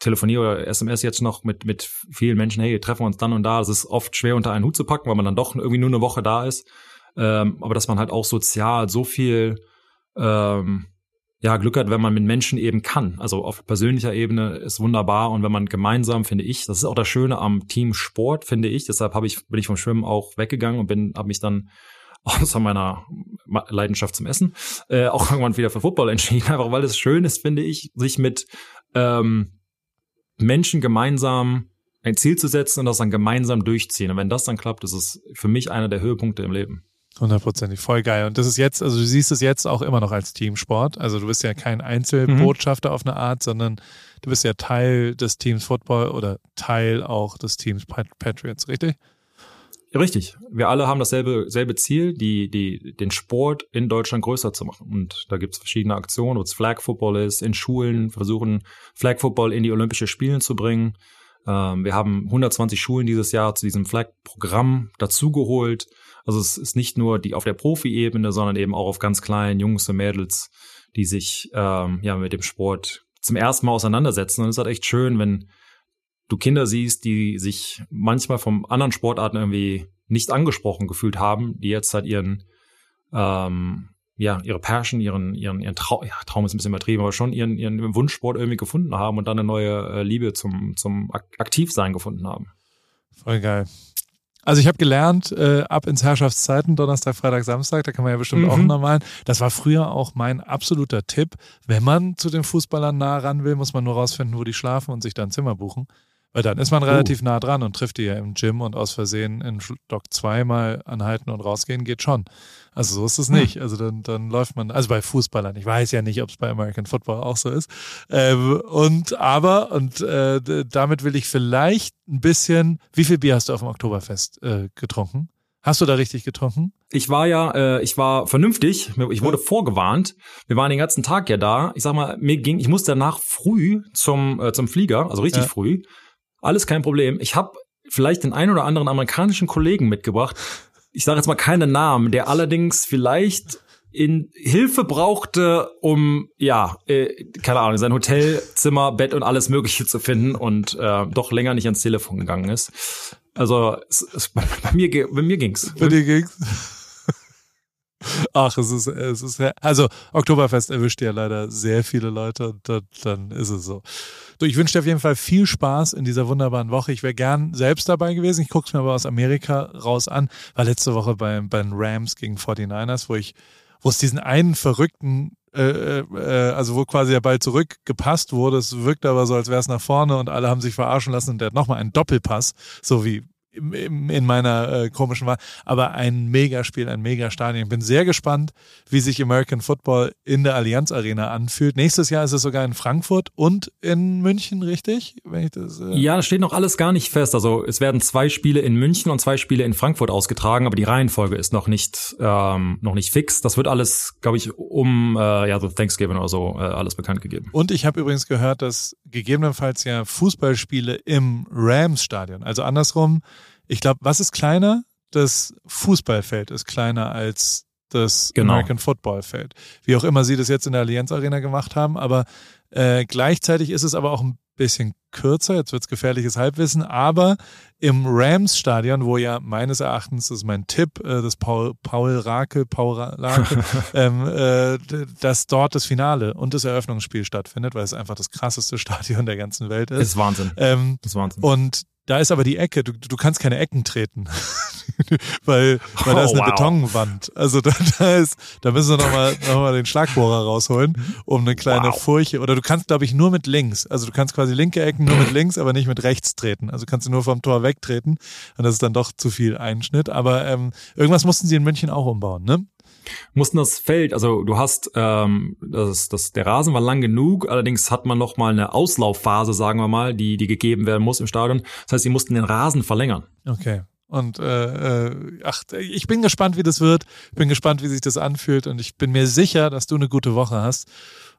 [SPEAKER 2] telefoniere oder SMS jetzt noch mit, mit vielen Menschen, hey, treffen wir uns dann und da. Es ist oft schwer unter einen Hut zu packen, weil man dann doch irgendwie nur eine Woche da ist. Ähm, aber dass man halt auch sozial so viel ähm, ja, Glück hat, wenn man mit Menschen eben kann. Also auf persönlicher Ebene ist wunderbar und wenn man gemeinsam, finde ich, das ist auch das Schöne am Team Sport, finde ich. Deshalb habe ich bin ich vom Schwimmen auch weggegangen und bin habe mich dann [LAUGHS] außer meiner Leidenschaft zum Essen äh, auch irgendwann wieder für Football entschieden, [LAUGHS] einfach weil es schön ist, finde ich, sich mit ähm, Menschen gemeinsam ein Ziel zu setzen und das dann gemeinsam durchziehen. Und wenn das dann klappt, ist es für mich einer der Höhepunkte im Leben.
[SPEAKER 1] Hundertprozentig, voll geil. Und das ist jetzt, also du siehst es jetzt auch immer noch als Teamsport. Also du bist ja kein Einzelbotschafter mhm. auf eine Art, sondern du bist ja Teil des Teams Football oder Teil auch des Teams Patriots, richtig?
[SPEAKER 2] Richtig. Wir alle haben dasselbe selbe Ziel, die, die, den Sport in Deutschland größer zu machen. Und da gibt's verschiedene Aktionen, ob es Flag Football ist, in Schulen versuchen, Flag Football in die Olympische Spielen zu bringen. Ähm, wir haben 120 Schulen dieses Jahr zu diesem Flag-Programm dazugeholt. Also es ist nicht nur die auf der Profi-Ebene, sondern eben auch auf ganz kleinen Jungs und Mädels, die sich ähm, ja mit dem Sport zum ersten Mal auseinandersetzen. Und es ist halt echt schön, wenn du Kinder siehst, die sich manchmal vom anderen Sportarten irgendwie nicht angesprochen gefühlt haben, die jetzt halt ihren, ähm, ja, ihre Passion, ihren, ihren, ihren Traum, ja, Traum ist ein bisschen übertrieben, aber schon ihren, ihren Wunschsport irgendwie gefunden haben und dann eine neue äh, Liebe zum, zum Aktivsein gefunden haben.
[SPEAKER 1] Voll geil. Also ich habe gelernt, äh, ab ins Herrschaftszeiten, Donnerstag, Freitag, Samstag, da kann man ja bestimmt mhm. auch nochmal. Das war früher auch mein absoluter Tipp. Wenn man zu den Fußballern nah ran will, muss man nur rausfinden, wo die schlafen und sich dann ein Zimmer buchen. Weil dann ist man relativ oh. nah dran und trifft die ja im Gym und aus Versehen in Stock zweimal anhalten und rausgehen geht schon. Also so ist es hm. nicht. Also dann, dann läuft man, also bei Fußballern, ich weiß ja nicht, ob es bei American Football auch so ist. Ähm, und aber, und äh, damit will ich vielleicht ein bisschen, wie viel Bier hast du auf dem Oktoberfest äh, getrunken? Hast du da richtig getrunken?
[SPEAKER 2] Ich war ja, äh, ich war vernünftig. Ich wurde vorgewarnt. Wir waren den ganzen Tag ja da. Ich sag mal, mir ging, ich musste danach früh zum äh, zum Flieger, also richtig ja. früh. Alles kein Problem. Ich habe vielleicht den einen oder anderen amerikanischen Kollegen mitgebracht. Ich sage jetzt mal keinen Namen, der allerdings vielleicht in Hilfe brauchte, um ja, äh, keine Ahnung, sein Hotelzimmer, Bett und alles Mögliche zu finden und äh, doch länger nicht ans Telefon gegangen ist. Also es, es, [LAUGHS] bei, mir, bei mir ging's.
[SPEAKER 1] Bei dir ging's. Ach, es ist, es ist, also Oktoberfest erwischt ja leider sehr viele Leute und dann, dann ist es so. Du, ich wünsche dir auf jeden Fall viel Spaß in dieser wunderbaren Woche. Ich wäre gern selbst dabei gewesen. Ich gucke es mir aber aus Amerika raus an. War letzte Woche bei, bei den Rams gegen 49ers, wo ich, wo es diesen einen verrückten äh, äh, also wo quasi der Ball zurückgepasst wurde. Es wirkte aber so, als wäre es nach vorne und alle haben sich verarschen lassen und der hat nochmal einen Doppelpass, so wie in meiner äh, komischen Wahl. Aber ein Megaspiel, ein Megastadion. Ich bin sehr gespannt, wie sich American Football in der Allianz Arena anfühlt. Nächstes Jahr ist es sogar in Frankfurt und in München, richtig?
[SPEAKER 2] Wenn ich das, äh ja, das steht noch alles gar nicht fest. Also es werden zwei Spiele in München und zwei Spiele in Frankfurt ausgetragen, aber die Reihenfolge ist noch nicht ähm, noch nicht fix. Das wird alles, glaube ich, um äh, ja so Thanksgiving oder so äh, alles bekannt gegeben.
[SPEAKER 1] Und ich habe übrigens gehört, dass gegebenenfalls ja Fußballspiele im Rams Stadion, also andersrum ich glaube, was ist kleiner? Das Fußballfeld ist kleiner als das genau. American Football Feld. Wie auch immer sie das jetzt in der Allianz Arena gemacht haben, aber äh, gleichzeitig ist es aber auch ein bisschen kürzer, jetzt wird's gefährliches Halbwissen, aber im Rams Stadion, wo ja meines Erachtens, das ist mein Tipp, äh, das Paul, Paul Rake, Paul Rake, [LAUGHS] ähm, äh, dass dort das Finale und das Eröffnungsspiel stattfindet, weil es einfach das krasseste Stadion der ganzen Welt ist.
[SPEAKER 2] Das ist Wahnsinn.
[SPEAKER 1] Ähm, das ist Wahnsinn. Und da ist aber die Ecke, du, du kannst keine Ecken treten, [LAUGHS] weil, weil da ist eine oh, wow. Betonwand. Also da, [LAUGHS] da ist, da müssen wir nochmal noch mal den Schlagbohrer rausholen, um eine kleine wow. Furche. Oder du kannst, glaube ich, nur mit links. Also du kannst quasi linke Ecken nur mit links, aber nicht mit rechts treten. Also kannst du nur vom Tor wegtreten. Und das ist dann doch zu viel Einschnitt. Aber ähm, irgendwas mussten sie in München auch umbauen, ne?
[SPEAKER 2] Mussten das Feld, also du hast, ähm, das, das, der Rasen war lang genug, allerdings hat man noch mal eine Auslaufphase, sagen wir mal, die, die gegeben werden muss im Stadion. Das heißt, sie mussten den Rasen verlängern.
[SPEAKER 1] Okay. Und äh, äh, ach, ich bin gespannt, wie das wird. Bin gespannt, wie sich das anfühlt. Und ich bin mir sicher, dass du eine gute Woche hast.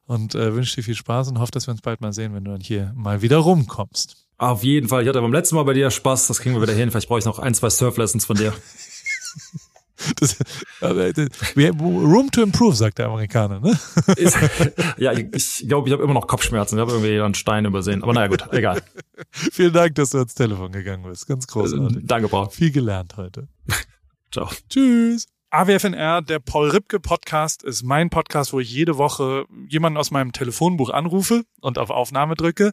[SPEAKER 1] Und äh, wünsche dir viel Spaß und hoffe, dass wir uns bald mal sehen, wenn du dann hier mal wieder rumkommst.
[SPEAKER 2] Auf jeden Fall. Ich hatte beim letzten Mal bei dir Spaß. Das kriegen wir wieder hin. Vielleicht brauche ich noch ein, zwei Surf-Lessons von dir. [LAUGHS]
[SPEAKER 1] Das, room to improve, sagt der Amerikaner, ne?
[SPEAKER 2] Ist, ja, ich glaube, ich, glaub, ich habe immer noch Kopfschmerzen. Ich habe irgendwie einen Stein übersehen. Aber naja, gut, egal.
[SPEAKER 1] Vielen Dank, dass du ans Telefon gegangen bist. Ganz großartig.
[SPEAKER 2] Danke, Paul.
[SPEAKER 1] Viel gelernt heute. [LAUGHS]
[SPEAKER 2] Ciao.
[SPEAKER 1] Tschüss. AWFNR, der Paul Ripke Podcast, ist mein Podcast, wo ich jede Woche jemanden aus meinem Telefonbuch anrufe und auf Aufnahme drücke.